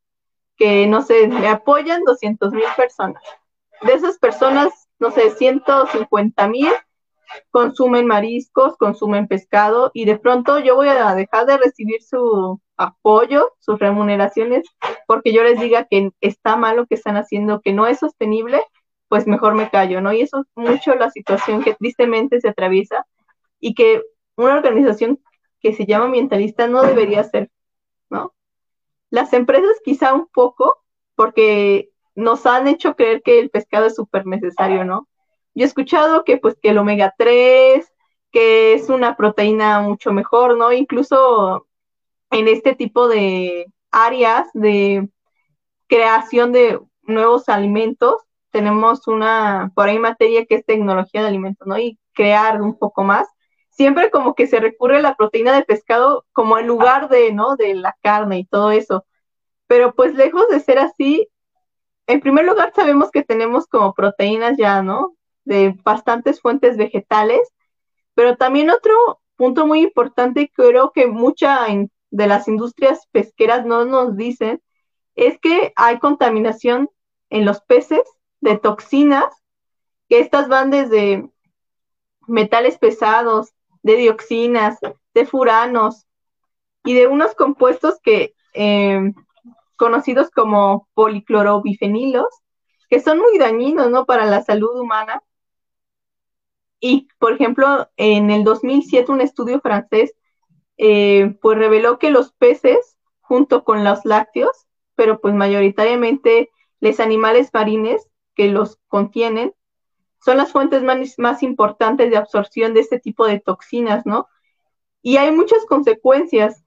que, no sé, me apoyan 200 mil personas. De esas personas, no sé, 150 mil consumen mariscos, consumen pescado y de pronto yo voy a dejar de recibir su apoyo, sus remuneraciones, porque yo les diga que está mal lo que están haciendo, que no es sostenible, pues mejor me callo, ¿no? Y eso es mucho la situación que tristemente se atraviesa y que una organización que se llama ambientalista no debería ser, ¿no? Las empresas quizá un poco, porque nos han hecho creer que el pescado es súper necesario, ¿no? Yo he escuchado que pues que el omega 3, que es una proteína mucho mejor, ¿no? Incluso en este tipo de áreas de creación de nuevos alimentos, tenemos una, por ahí materia que es tecnología de alimentos, ¿no? Y crear un poco más siempre como que se recurre a la proteína de pescado como en lugar de, ¿no? De la carne y todo eso. Pero pues lejos de ser así, en primer lugar sabemos que tenemos como proteínas ya, ¿no? De bastantes fuentes vegetales, pero también otro punto muy importante creo que mucha de las industrias pesqueras no nos dicen es que hay contaminación en los peces de toxinas, que estas van desde metales pesados, de dioxinas, de furanos y de unos compuestos que em, conocidos como policlorobifenilos, que son muy dañinos, ¿no? Para la salud humana. Y, por ejemplo, en el 2007 un estudio francés eh, pues reveló que los peces, junto con los lácteos, pero pues mayoritariamente los animales marines que los contienen, son las fuentes más, importantes de absorción de este tipo de toxinas, ¿no? Y hay muchas consecuencias,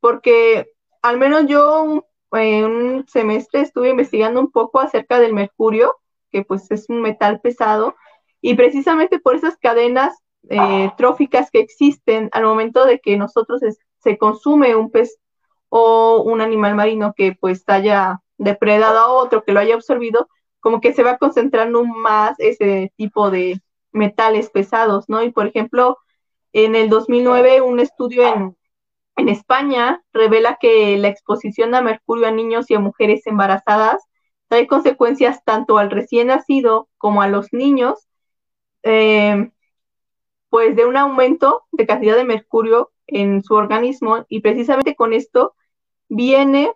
porque al menos yo en un semestre estuve investigando un poco acerca del mercurio, que pues es un metal pesado, y precisamente por esas cadenas eh, tróficas que existen al momento de que nosotros se consume un pez o un animal marino que pues haya depredado a otro, que lo haya absorbido, como que se va concentrando más ese tipo de metales pesados, ¿no? Y por ejemplo, En el 2009, un estudio en, en España revela que la exposición a mercurio a niños y a mujeres embarazadas trae consecuencias tanto al recién nacido como a los niños, eh, pues de un aumento de cantidad de mercurio en su organismo y precisamente con esto viene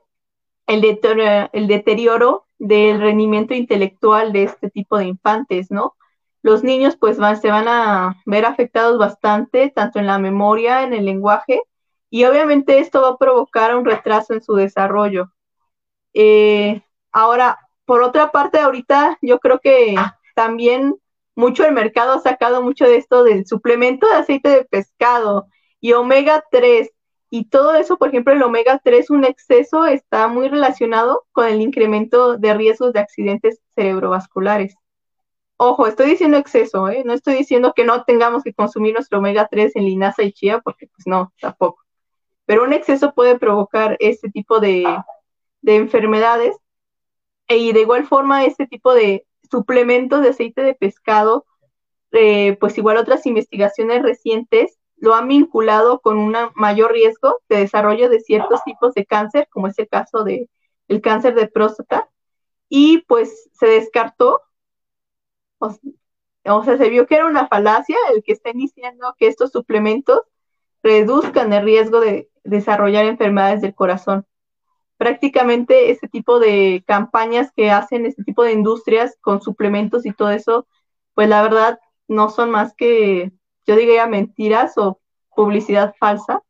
el deterioro, el deterioro del rendimiento intelectual de este tipo de infantes, ¿no? Los niños pues van, se van a ver afectados bastante, tanto en la memoria, en el lenguaje, y obviamente esto va a provocar un retraso en su desarrollo. Eh, ahora, por otra parte, ahorita yo creo que también mucho el mercado ha sacado mucho de esto del suplemento de aceite de pescado y omega 3. Y todo eso, por ejemplo, el omega 3, un exceso está muy relacionado con el incremento de riesgos de accidentes cerebrovasculares. Ojo, estoy diciendo exceso, ¿eh? no estoy diciendo que no tengamos que consumir nuestro omega 3 en linaza y chía, porque pues no, tampoco pero un exceso puede provocar este tipo de, enfermedades. Y de igual forma este tipo de suplementos de aceite de pescado, eh, pues igual otras investigaciones recientes lo han vinculado con un mayor riesgo de desarrollo de ciertos tipos de cáncer, como es el caso del el cáncer de próstata, y pues se descartó, o, o, sea, se vio que era una falacia el que estén diciendo que estos suplementos reduzcan el riesgo de desarrollar enfermedades del corazón. Prácticamente este tipo de campañas que hacen este tipo de industrias con suplementos y todo eso, pues la verdad no son más que, yo diría, mentiras o publicidad falsa.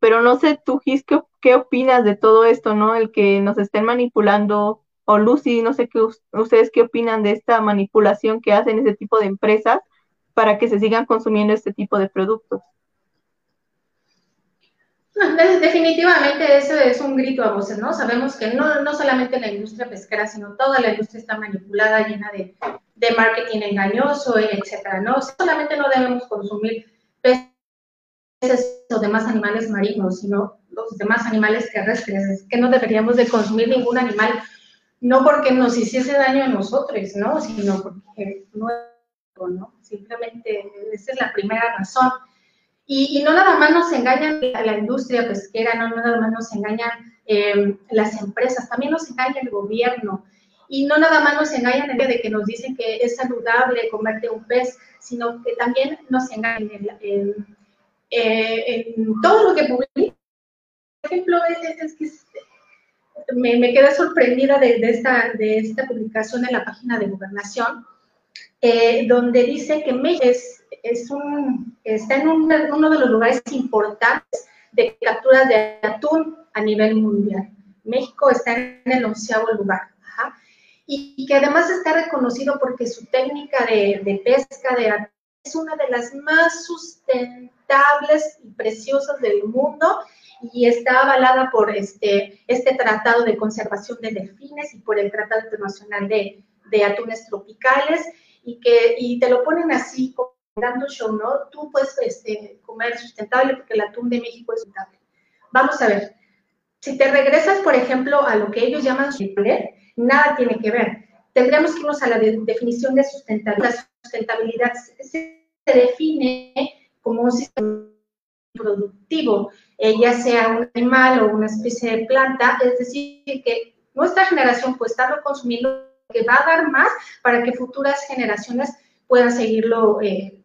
Pero no sé tú, Gis, ¿qué, opinas de todo esto, no? El que nos estén manipulando, o Lucy, no sé qué ustedes qué opinan de esta manipulación que hacen ese tipo de empresas para que se sigan consumiendo este tipo de productos. *laughs* definitivamente eso es un grito a voces, ¿no? Sabemos que no, no solamente la industria pesquera, sino toda la industria está manipulada, llena de, de marketing engañoso, etcétera, ¿no? Solamente no debemos consumir peces o demás animales marinos, sino los demás animales terrestres, que no deberíamos de consumir ningún animal, no porque nos hiciese daño a nosotros, ¿no? Sino porque no ¿no? Simplemente esa es la primera razón. Y, no nada más nos engañan la, industria pesquera, no, nada más nos engañan em, las empresas, también nos engaña el gobierno. Y no nada más nos engañan el día de que nos dicen que es saludable comerte un pez, sino que también nos engañan en, eh, todo lo que publican. Por ejemplo, es, que me, me, quedé sorprendida de, de, esta, de esta publicación en la página de gobernación, eh, donde dice que México es, es un, está en uno de los lugares importantes de captura de atún a nivel mundial. México está en el onceavo lugar. Y, que además está reconocido porque su técnica de, de pesca de atún es una de las más sustentables y preciosas del mundo y está avalada por este, este Tratado de Conservación de Delfines y por el Tratado Internacional de, de Atunes Tropicales y que y te lo ponen así, dando show, ¿no? Tú puedes este, comer sustentable porque el atún de México es sustentable. Vamos a ver, si te regresas, por ejemplo, a lo que ellos llaman sustentable, nada tiene que ver. Tendríamos que irnos a la definición de sustentabilidad. La sustentabilidad se, define como un sistema productivo, eh, ya sea un animal o una especie de planta, es decir, que nuestra generación puede estarlo consumiendo que va a dar más para que futuras generaciones puedan seguirlo eh,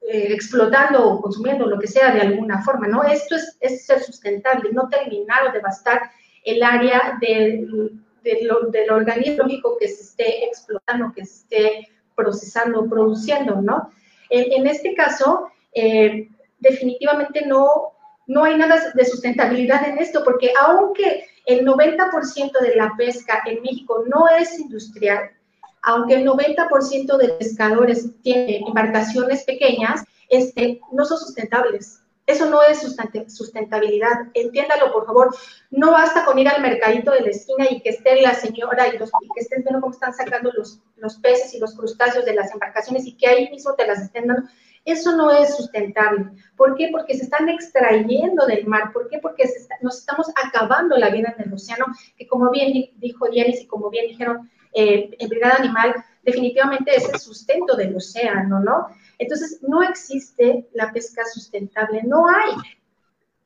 eh, explotando o consumiendo, lo que sea, de alguna forma, ¿no? Esto es, ser sustentable, no terminar o devastar el área del, del, organismo que se esté explotando, que se esté procesando, produciendo, ¿no? En, este caso, eh, definitivamente no, no hay nada de sustentabilidad en esto, porque aunque el 90% de la pesca en México no es industrial, aunque el 90% de pescadores tienen embarcaciones pequeñas, este, no son sustentables. Eso no es sustentabilidad. Entiéndalo, por favor. No basta con ir al mercadito de la esquina y que esté la señora y, los, que estén viendo cómo están sacando los, los peces y los crustáceos de las embarcaciones y que ahí mismo te las estén dando. Eso no es sustentable. ¿Por qué? Porque se están extrayendo del mar. ¿Por qué? Porque nos estamos acabando la vida en el océano, que como bien dijo Dienis y como bien dijeron eh, en Animal, definitivamente es el sustento del océano, ¿no? Entonces, no existe la pesca sustentable, no hay.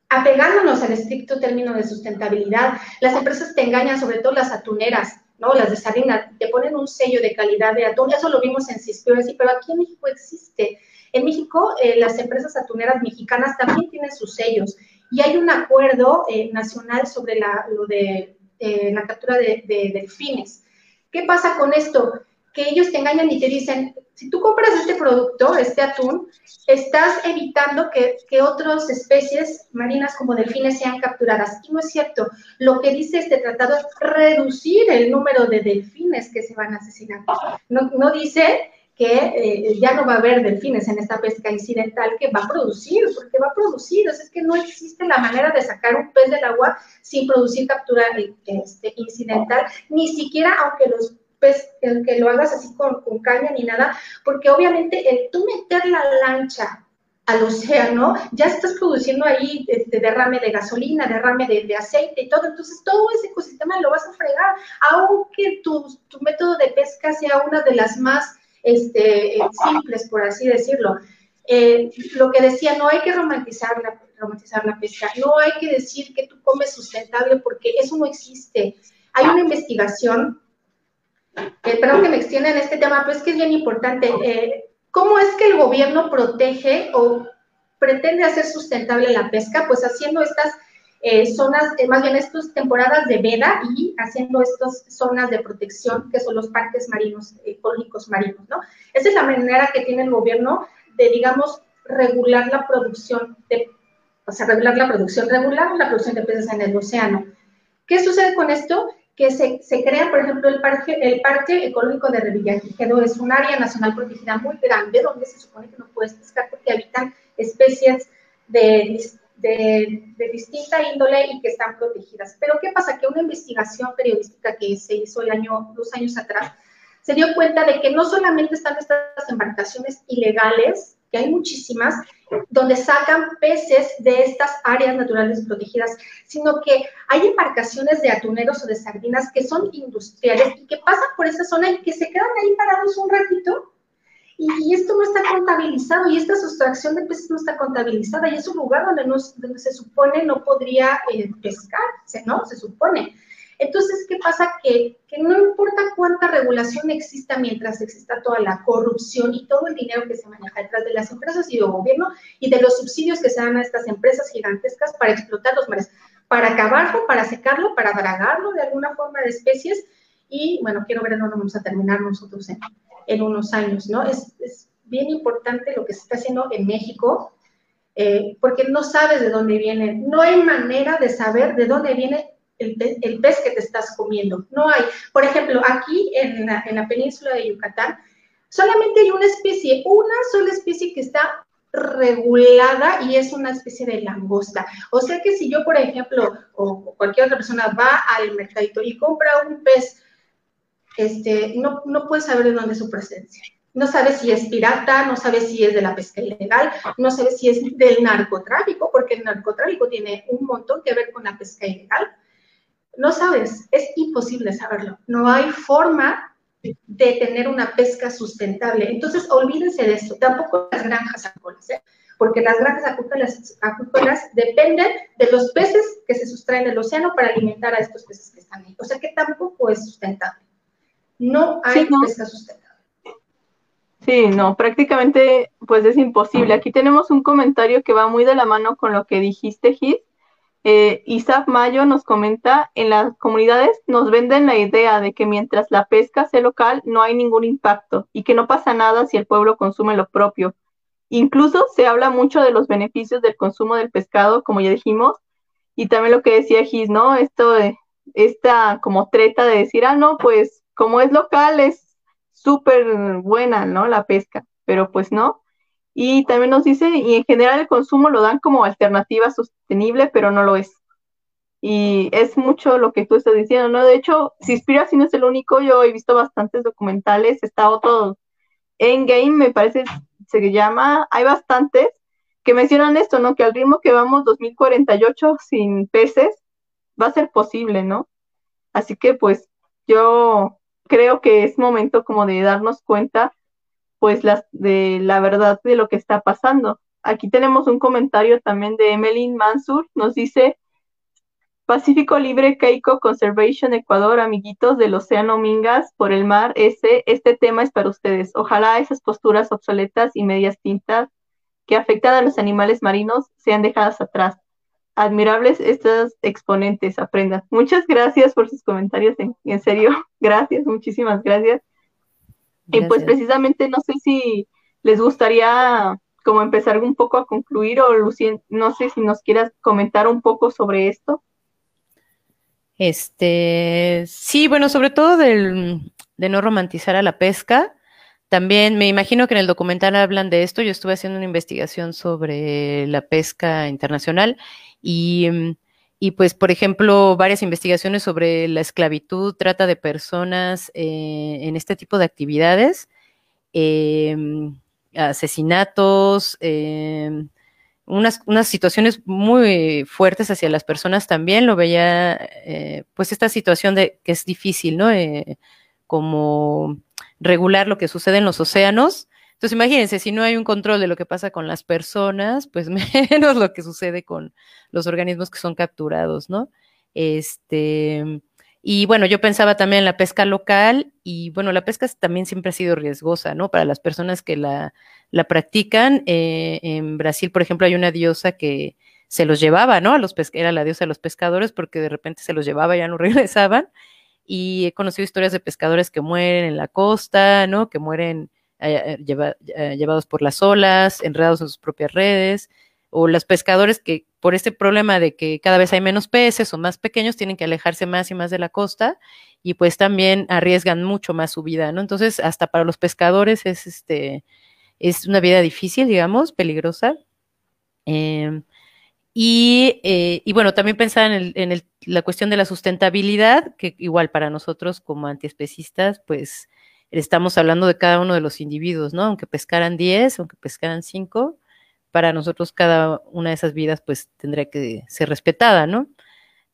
Apegándonos al estricto término de sustentabilidad, las empresas te engañan, sobre todo las atuneras, ¿no? Las de sardina, te ponen un sello de calidad de atún, eso lo vimos en Cispiracy, pero aquí en México existe. En México, eh, las empresas atuneras mexicanas también tienen sus sellos y hay un acuerdo eh, nacional sobre la, lo de eh, la captura de, de delfines. ¿Qué pasa con esto? Que ellos te engañan y te dicen, si tú compras este producto, este atún, estás evitando que, que otras especies marinas como delfines sean capturadas. Y no es cierto. Lo que dice este tratado es reducir el número de delfines que se van a asesinar. No, no dice que eh, ya no va a haber delfines en esta pesca incidental que va a producir, porque va a producir, o es que no existe la manera de sacar un pez del agua sin producir captura este, incidental, ni siquiera aunque los pues que lo hagas así con, caña ni nada, porque obviamente el tú meter la lancha al océano, ya estás produciendo ahí este, derrame de gasolina, derrame de, aceite y todo, entonces todo ese ecosistema lo vas a fregar, aunque tu, tu método de pesca sea una de las más este, simples, por así decirlo. Eh, lo que decía, no hay que romantizar la, romantizar la pesca, no hay que decir que tú comes sustentable porque eso no existe. Hay una investigación eh, perdón que me extienda en este tema, pero es que es bien importante. Eh, ¿Cómo es que el gobierno protege o pretende hacer sustentable la pesca? Pues haciendo estas eh, zonas, más bien estas temporadas de veda y haciendo estas zonas de protección, que son los parques marinos, ecológicos marinos, ¿no? Esa es la manera que tiene el gobierno de, digamos, regular la producción de, o sea, regular la producción, regular la producción de peces en el océano. ¿Qué sucede con esto? que se, crea, por ejemplo, el Parque, el parque Ecológico de Revillagigedo. Es un área nacional protegida muy grande donde se supone que no puedes pescar porque habitan especies de, de, distinta índole y que están protegidas. Pero ¿qué pasa? Que una investigación periodística que se hizo el año, dos años atrás se dio cuenta de que no solamente están estas embarcaciones ilegales que hay muchísimas, donde sacan peces de estas áreas naturales protegidas, sino que hay embarcaciones de atuneros o de sardinas que son industriales y que pasan por esa zona y que se quedan ahí parados un ratito. Y, esto no está contabilizado y esta sustracción de peces no está contabilizada y es un lugar donde, no, se supone no podría eh, pescar, ¿no? Se supone. Entonces, ¿qué pasa? Que, no importa cuánta regulación exista mientras exista toda la corrupción y todo el dinero que se maneja detrás de las empresas y del gobierno y de los subsidios que se dan a estas empresas gigantescas para explotar los mares, para acabarlo, para secarlo, para dragarlo de alguna forma de especies. Y bueno, quiero ver dónde vamos a terminar nosotros en, unos años, ¿no? Es, bien importante lo que se está haciendo en México, eh, porque no sabes de dónde viene, no hay manera de saber de dónde viene el, pez que te estás comiendo. No hay. Por ejemplo, aquí en la, en la península de Yucatán, solamente hay una especie, una sola especie que está regulada y es una especie de langosta. O sea que si yo, por ejemplo, o cualquier otra persona va al mercadito y compra un pez, este, no, no puede saber de dónde es su presencia. No sabe si es pirata, no sabe si es de la pesca ilegal, no sabe si es del narcotráfico, porque el narcotráfico tiene un montón que ver con la pesca ilegal. No sabes, es imposible saberlo. No hay forma de tener una pesca sustentable. Entonces, olvídense de eso. Tampoco las granjas acuícolas, ¿eh? porque las granjas acuícolas, dependen de los peces que se sustraen del océano para alimentar a estos peces que están ahí. O sea que tampoco es sustentable. No hay pesca sustentable. Sí, no, prácticamente pues es imposible. Aquí tenemos un comentario que va muy de la mano con lo que dijiste, Gis, eh, Isaac Mayo nos comenta, en las comunidades nos venden la idea de que mientras la pesca sea local no hay ningún impacto y que no pasa nada si el pueblo consume lo propio. Incluso se habla mucho de los beneficios del consumo del pescado, como ya dijimos, y también lo que decía Gis, ¿no? Esto de esta como treta de decir, ah, no, pues como es local es súper buena, ¿no? La pesca, pero pues no. Y también nos dice, y en general el consumo lo dan como alternativa sostenible, pero no lo es. Y es mucho lo que tú estás diciendo, ¿no? De hecho, si si no es el único, yo he visto bastantes documentales, está otro Endgame, me parece se llama, hay bastantes que mencionan esto, ¿no? Que al ritmo que vamos 2048 sin peces, va a ser posible, ¿no? Así que pues yo creo que es momento como de darnos cuenta pues las, de la verdad de lo que está pasando. Aquí tenemos un comentario también de Emeline Mansur, nos dice, Pacífico Libre Keiko Conservation Ecuador, amiguitos del Océano Mingas por el mar, ese, este tema es para ustedes. Ojalá esas posturas obsoletas y medias tintas que afectan a los animales marinos sean dejadas atrás. Admirables estos exponentes, aprendan. Muchas gracias por sus comentarios, en, serio, *laughs* gracias, muchísimas gracias. Y pues precisamente no sé si les gustaría como empezar un poco a concluir o Lucien, no sé si nos quieras comentar un poco sobre esto. Este, sí, bueno, sobre todo del, de no romantizar a la pesca. También me imagino que en el documental hablan de esto. Yo estuve haciendo una investigación sobre la pesca internacional y, mm, y pues, por ejemplo, varias investigaciones sobre la esclavitud, trata de personas eh, en este tipo de actividades, em, asesinatos, unas, unas situaciones muy fuertes hacia las personas también, lo veía, eh, pues esta situación de que es difícil, ¿no? Eh, como regular lo que sucede en los océanos. Entonces, imagínense, si no hay un control de lo que pasa con las personas, pues *laughs* menos lo que sucede con los organismos que son capturados, ¿no? Este, y bueno, yo pensaba también en la pesca local y bueno, la pesca también siempre ha sido riesgosa, ¿no? Para las personas que la, la practican. Eh, en Brasil, por ejemplo, hay una diosa que se los llevaba, ¿no? A los era la diosa de los pescadores porque de repente se los llevaba y ya no *laughs* regresaban. Y he conocido historias de pescadores que mueren en la costa, ¿no? Que mueren eh, eh, llevados por las olas, enredados en sus propias redes o los pescadores que por este problema de que cada vez hay menos peces o más pequeños tienen que alejarse más y más de la costa y pues también arriesgan mucho más su vida, ¿no? Entonces, hasta para los pescadores es este es una vida difícil, digamos, peligrosa. Em, y, eh, y, bueno, también pensar en, en el, la cuestión de la sustentabilidad, que igual para nosotros como antiespecistas, pues estamos hablando de cada uno de los individuos, ¿no? Aunque pescaran 10, aunque pescaran 5, para nosotros cada una de esas vidas pues tendría que ser respetada, ¿no?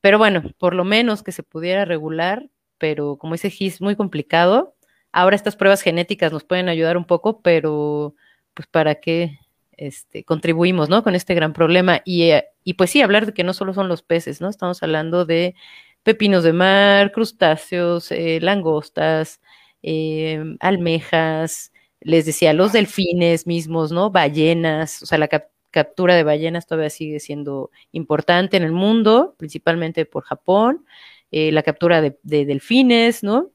Pero bueno, por lo menos que se pudiera regular, pero como dice Gis, muy complicado. Ahora estas pruebas genéticas nos pueden ayudar un poco, pero pues para qué este, contribuimos, ¿no? Con este gran problema. Y, eh, y pues sí, hablar de que no solo son los peces, ¿no? Estamos hablando de pepinos de mar, crustáceos, eh, langostas, eh, almejas, les decía, los delfines mismos, ¿no? Ballenas, o sea, la captura de ballenas todavía sigue siendo importante en el mundo, principalmente por Japón, eh, la captura de, delfines, ¿no?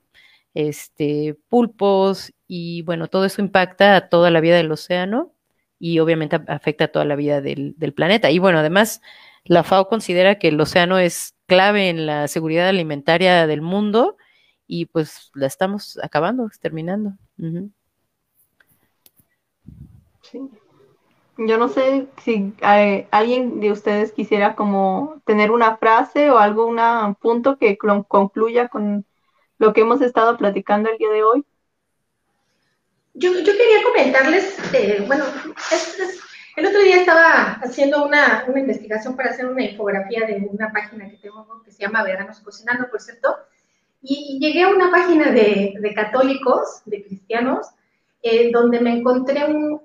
Este, pulpos, y bueno, todo eso impacta a toda la vida del océano y obviamente afecta a toda la vida del, del planeta. Y bueno, además, la FAO considera que el océano es clave en la seguridad alimentaria del mundo y pues la estamos acabando, exterminando. Yo no sé si eh, alguien de ustedes quisiera como tener una frase o algo, un punto que concluya con lo que hemos estado platicando el día de hoy. Yo, quería comentarles, eh, bueno, el otro día estaba haciendo una, investigación para hacer una infografía de una página que tengo que se llama Veranos Cocinando, por cierto, y, llegué a una página de, católicos, de cristianos, eh, donde me encontré un,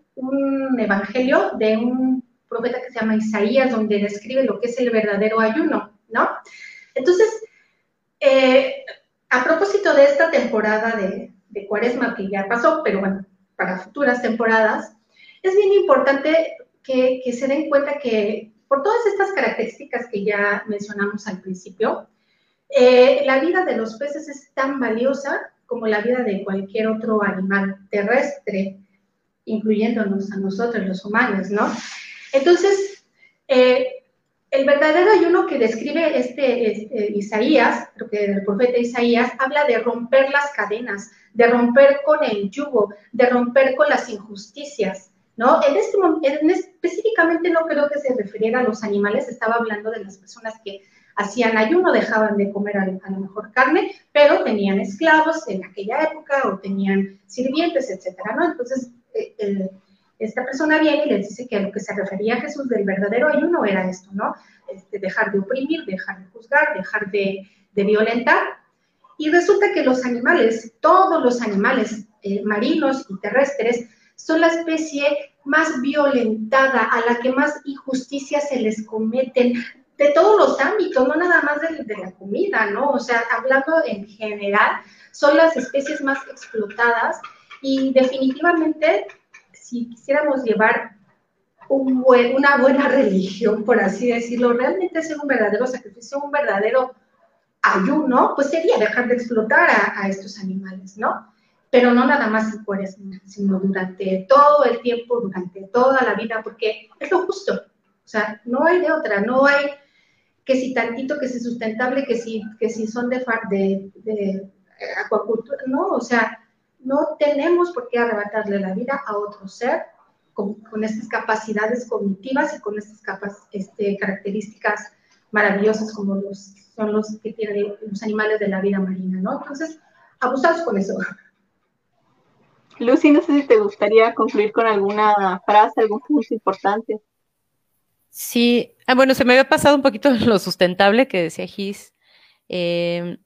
evangelio de un profeta que se llama Isaías, donde describe lo que es el verdadero ayuno, ¿no? Entonces, eh, a propósito de esta temporada de, cuaresma que ya pasó, pero bueno, para futuras temporadas, es bien importante que, se den cuenta que por todas estas características que ya mencionamos al principio, eh, la vida de los peces es tan valiosa como la vida de cualquier otro animal terrestre incluyéndonos a nosotros los humanos, ¿no? Entonces, eh, el verdadero ayuno que describe este, este, Isaías, el profeta Isaías, habla de romper las cadenas, de romper con el yugo, de romper con las injusticias, ¿no? En este en, específicamente no creo que se refiriera a los animales, estaba hablando de las personas que hacían ayuno, dejaban de comer a, lo mejor carne, pero tenían esclavos en aquella época o tenían sirvientes, etcétera, ¿no? Entonces, eh, esta persona viene y les dice que a lo que se refería Jesús del verdadero ayuno era esto, ¿no? Este, dejar de oprimir, dejar de juzgar, dejar de, violentar. Y resulta que los animales, todos los animales eh, marinos y terrestres, son la especie más violentada, a la que más injusticias se les cometen, de todos los ámbitos, no nada más de, de, la comida, ¿no? O sea, hablando en general, son las especies más explotadas y definitivamente, si quisiéramos llevar un buen, una buena *laughs* religión, por así decirlo, realmente hacer un verdadero sacrificio, un verdadero ayuno, pues sería dejar de explotar a, a estos animales, ¿no? Pero no nada más en cuaresma, sino durante todo el tiempo, durante toda la vida, porque es lo justo. O sea, no hay de otra, no hay que si tantito, que si sustentable, que si, que si son de, de, de acuacultura, no, o sea, no tenemos por qué arrebatarle la vida a otro ser con, con estas capacidades cognitivas y con estas capas, este, características maravillosas como los, son los que tienen los animales de la vida marina, ¿no? Entonces, abusados con eso. Lucy, no sé si te gustaría concluir con alguna frase, algún punto importante. Sí, ah, bueno, se me había pasado un poquito *laughs* lo sustentable que decía Gis. Eh,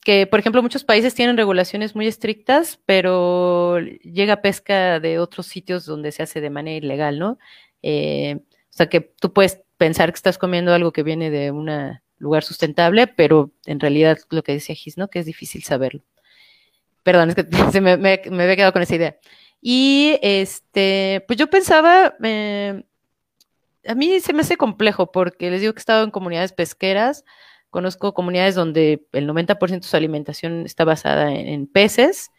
que, por ejemplo, muchos países tienen regulaciones muy estrictas, pero llega pesca de otros sitios donde se hace de manera ilegal, ¿no? Eh, o sea, que tú puedes pensar que estás comiendo algo que viene de un lugar sustentable, pero en realidad lo que decía Gis, ¿no? Que es difícil saberlo. Perdón, es que *laughs* se me, había quedado con esa idea. Y este, pues yo pensaba, eh, a mí se me hace complejo porque les digo que he estado en comunidades pesqueras, Conozco comunidades donde el 90% de su alimentación está basada en, peces,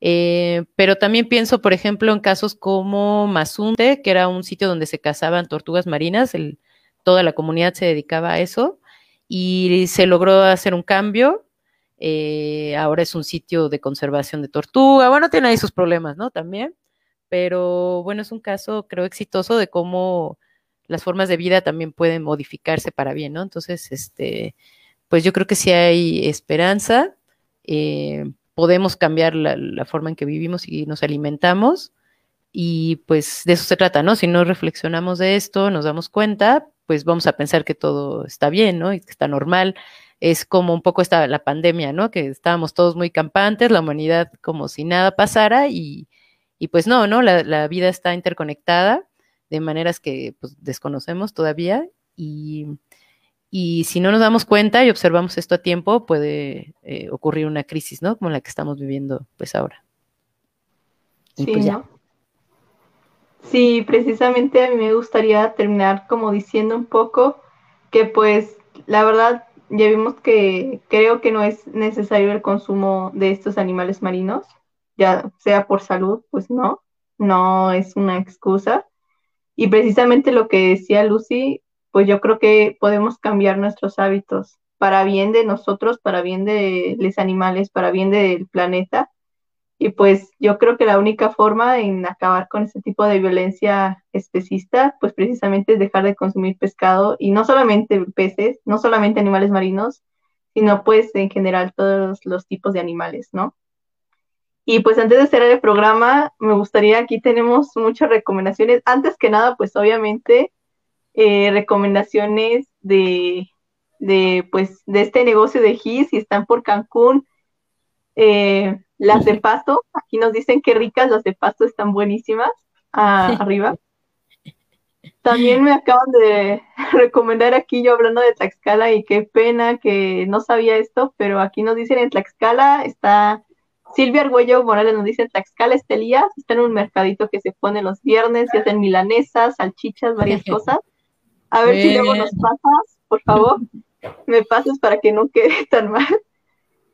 eh, pero también pienso, por ejemplo, en casos como Mazunte, que era un sitio donde se cazaban tortugas marinas, toda la comunidad se dedicaba a eso y se logró hacer un cambio. Eh, ahora es un sitio de conservación de tortuga. Bueno, tiene ahí sus problemas, ¿no? También. Pero bueno, es un caso, creo, exitoso de cómo las formas de vida también pueden modificarse para bien, ¿no? Entonces, este, pues yo creo que si hay esperanza, eh, podemos cambiar la, forma en que vivimos y nos alimentamos. Y pues de eso se trata, ¿no? Si no reflexionamos de esto, nos damos cuenta, pues vamos a pensar que todo está bien, ¿no? Y que está normal. Es como un poco esta, la pandemia, ¿no? Que estábamos todos muy campantes, la humanidad como si nada pasara y, y pues no, ¿no? La, la vida está interconectada de maneras que pues, desconocemos todavía y, y, si no nos damos cuenta y observamos esto a tiempo, puede eh, ocurrir una crisis, ¿no? Como la que estamos viviendo pues ahora. Y sí, pues ya. ¿no? sí, precisamente a mí me gustaría terminar como diciendo un poco que pues la verdad ya vimos que creo que no es necesario el consumo de estos animales marinos, ya sea por salud, pues no, no es una excusa. Y precisamente lo que decía Lucy, pues yo creo que podemos cambiar nuestros hábitos para bien de nosotros, para bien de los animales, para bien del planeta. Y pues yo creo que la única forma en acabar con ese tipo de violencia especista, pues precisamente es dejar de consumir pescado y no solamente peces, no solamente animales marinos, sino pues en general todos los tipos de animales, ¿no? Y pues antes de cerrar el programa, me gustaría, aquí tenemos muchas recomendaciones. Antes que nada, pues obviamente, eh, recomendaciones de, de, pues, de este negocio de GIS, si están por Cancún, eh, las de *laughs* pasto, aquí nos dicen que ricas, las de pasto están buenísimas, ah, *laughs* arriba. También me acaban de *laughs* recomendar aquí yo hablando de Tlaxcala y qué pena que no sabía esto, pero aquí nos dicen en Tlaxcala está Silvia Argüello Morales nos dice, Tlaxcala Estelías está en un mercadito que se pone los viernes y hacen milanesas, salchichas, varias *laughs* cosas. A ver si luego nos pasas, por favor, me pasas para que no quede *laughs* tan mal.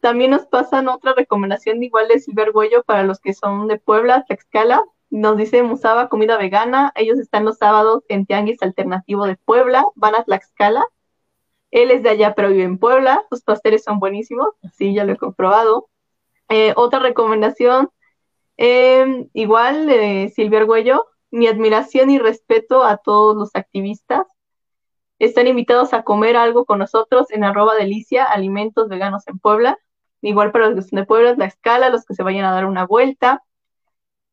También nos pasan otra recomendación igual de Silvia Argüello para los que son de Puebla, Tlaxcala. Nos dice Musaba Comida Vegana. Ellos están los sábados en Tianguis Alternativo de Puebla. Van a Tlaxcala. Él es de allá, pero vive en Puebla. Sus pasteles son buenísimos. Sí, ya lo he comprobado. Eh, otra recomendación, eh, igual, eh, Silvia Argüello, mi admiración y respeto a todos los activistas. Están invitados a comer algo con nosotros en arroba delicia, alimentos veganos en Puebla. Igual para los que son de Puebla, la escala, los que se vayan a dar una vuelta.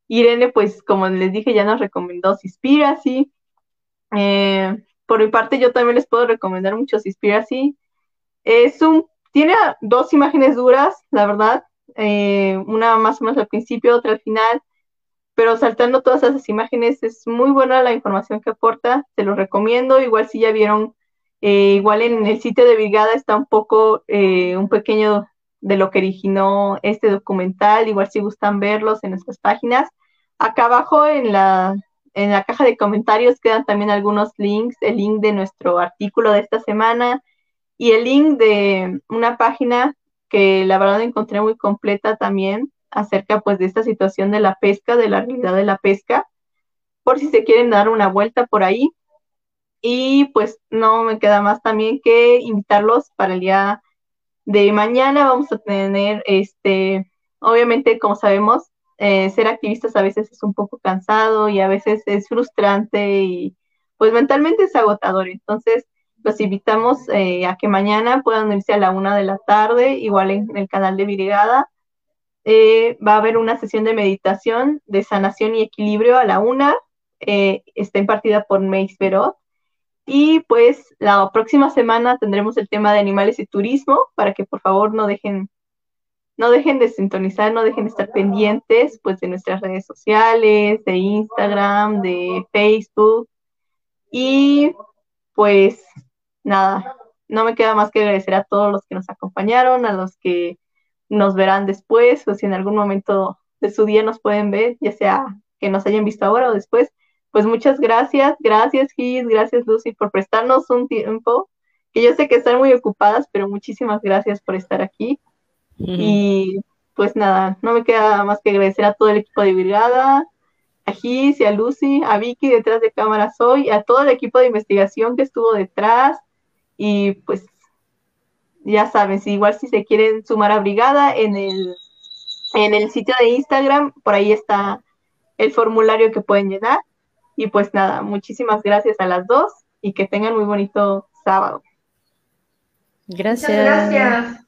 Irene, pues como les dije, ya nos recomendó Cispiracy. Eh, por mi parte, yo también les puedo recomendar mucho Cispiracy. Es un tiene dos imágenes duras, la verdad, eh, una más o menos al principio, otra al final, pero saltando todas esas imágenes es muy buena la información que aporta, se los recomiendo, igual si ya vieron, eh, igual en el sitio de Brigada está un poco, eh, un pequeño de lo que originó este documental, igual si gustan verlos en nuestras páginas. Acá abajo en la, en la caja de comentarios quedan también algunos links, el link de nuestro artículo de esta semana y el link de una página que la verdad encontré muy completa también acerca pues de esta situación de la pesca, de la realidad de la pesca, por si se quieren dar una vuelta por ahí. Y pues no me queda más también que invitarlos para el día de mañana. Vamos a tener, este, obviamente, como sabemos, eh, ser activistas a veces es un poco cansado y a veces es frustrante y pues mentalmente es agotador. Entonces, los invitamos eh, a que mañana puedan irse a la una de la tarde, igual en, el canal de Virigada. Eh, va a haber una sesión de meditación de sanación y equilibrio a la una. está impartida por Meis Verot. Y pues la próxima semana tendremos el tema de animales y turismo para que por favor no dejen no dejen de sintonizar, no dejen de estar pendientes pues de nuestras redes sociales, de Instagram, de Facebook. Y pues nada, no me queda más que agradecer a todos los que nos acompañaron, a los que nos verán después, o si en algún momento de su día nos pueden ver, ya sea que nos hayan visto ahora o después. Pues muchas gracias, gracias Gis, gracias Lucy por prestarnos un tiempo, que yo sé que están muy ocupadas, pero muchísimas gracias por estar aquí. Y pues nada, no me queda más que agradecer a todo el equipo de Brigada, a Gis y a Lucy, a Vicky detrás de cámaras hoy, a todo el equipo de investigación que estuvo detrás. Y pues ya saben, si igual si se quieren sumar a Brigada en el, en el sitio de Instagram, por ahí está el formulario que pueden llenar. Y pues nada, muchísimas gracias a las dos y que tengan muy bonito sábado. Gracias. gracias.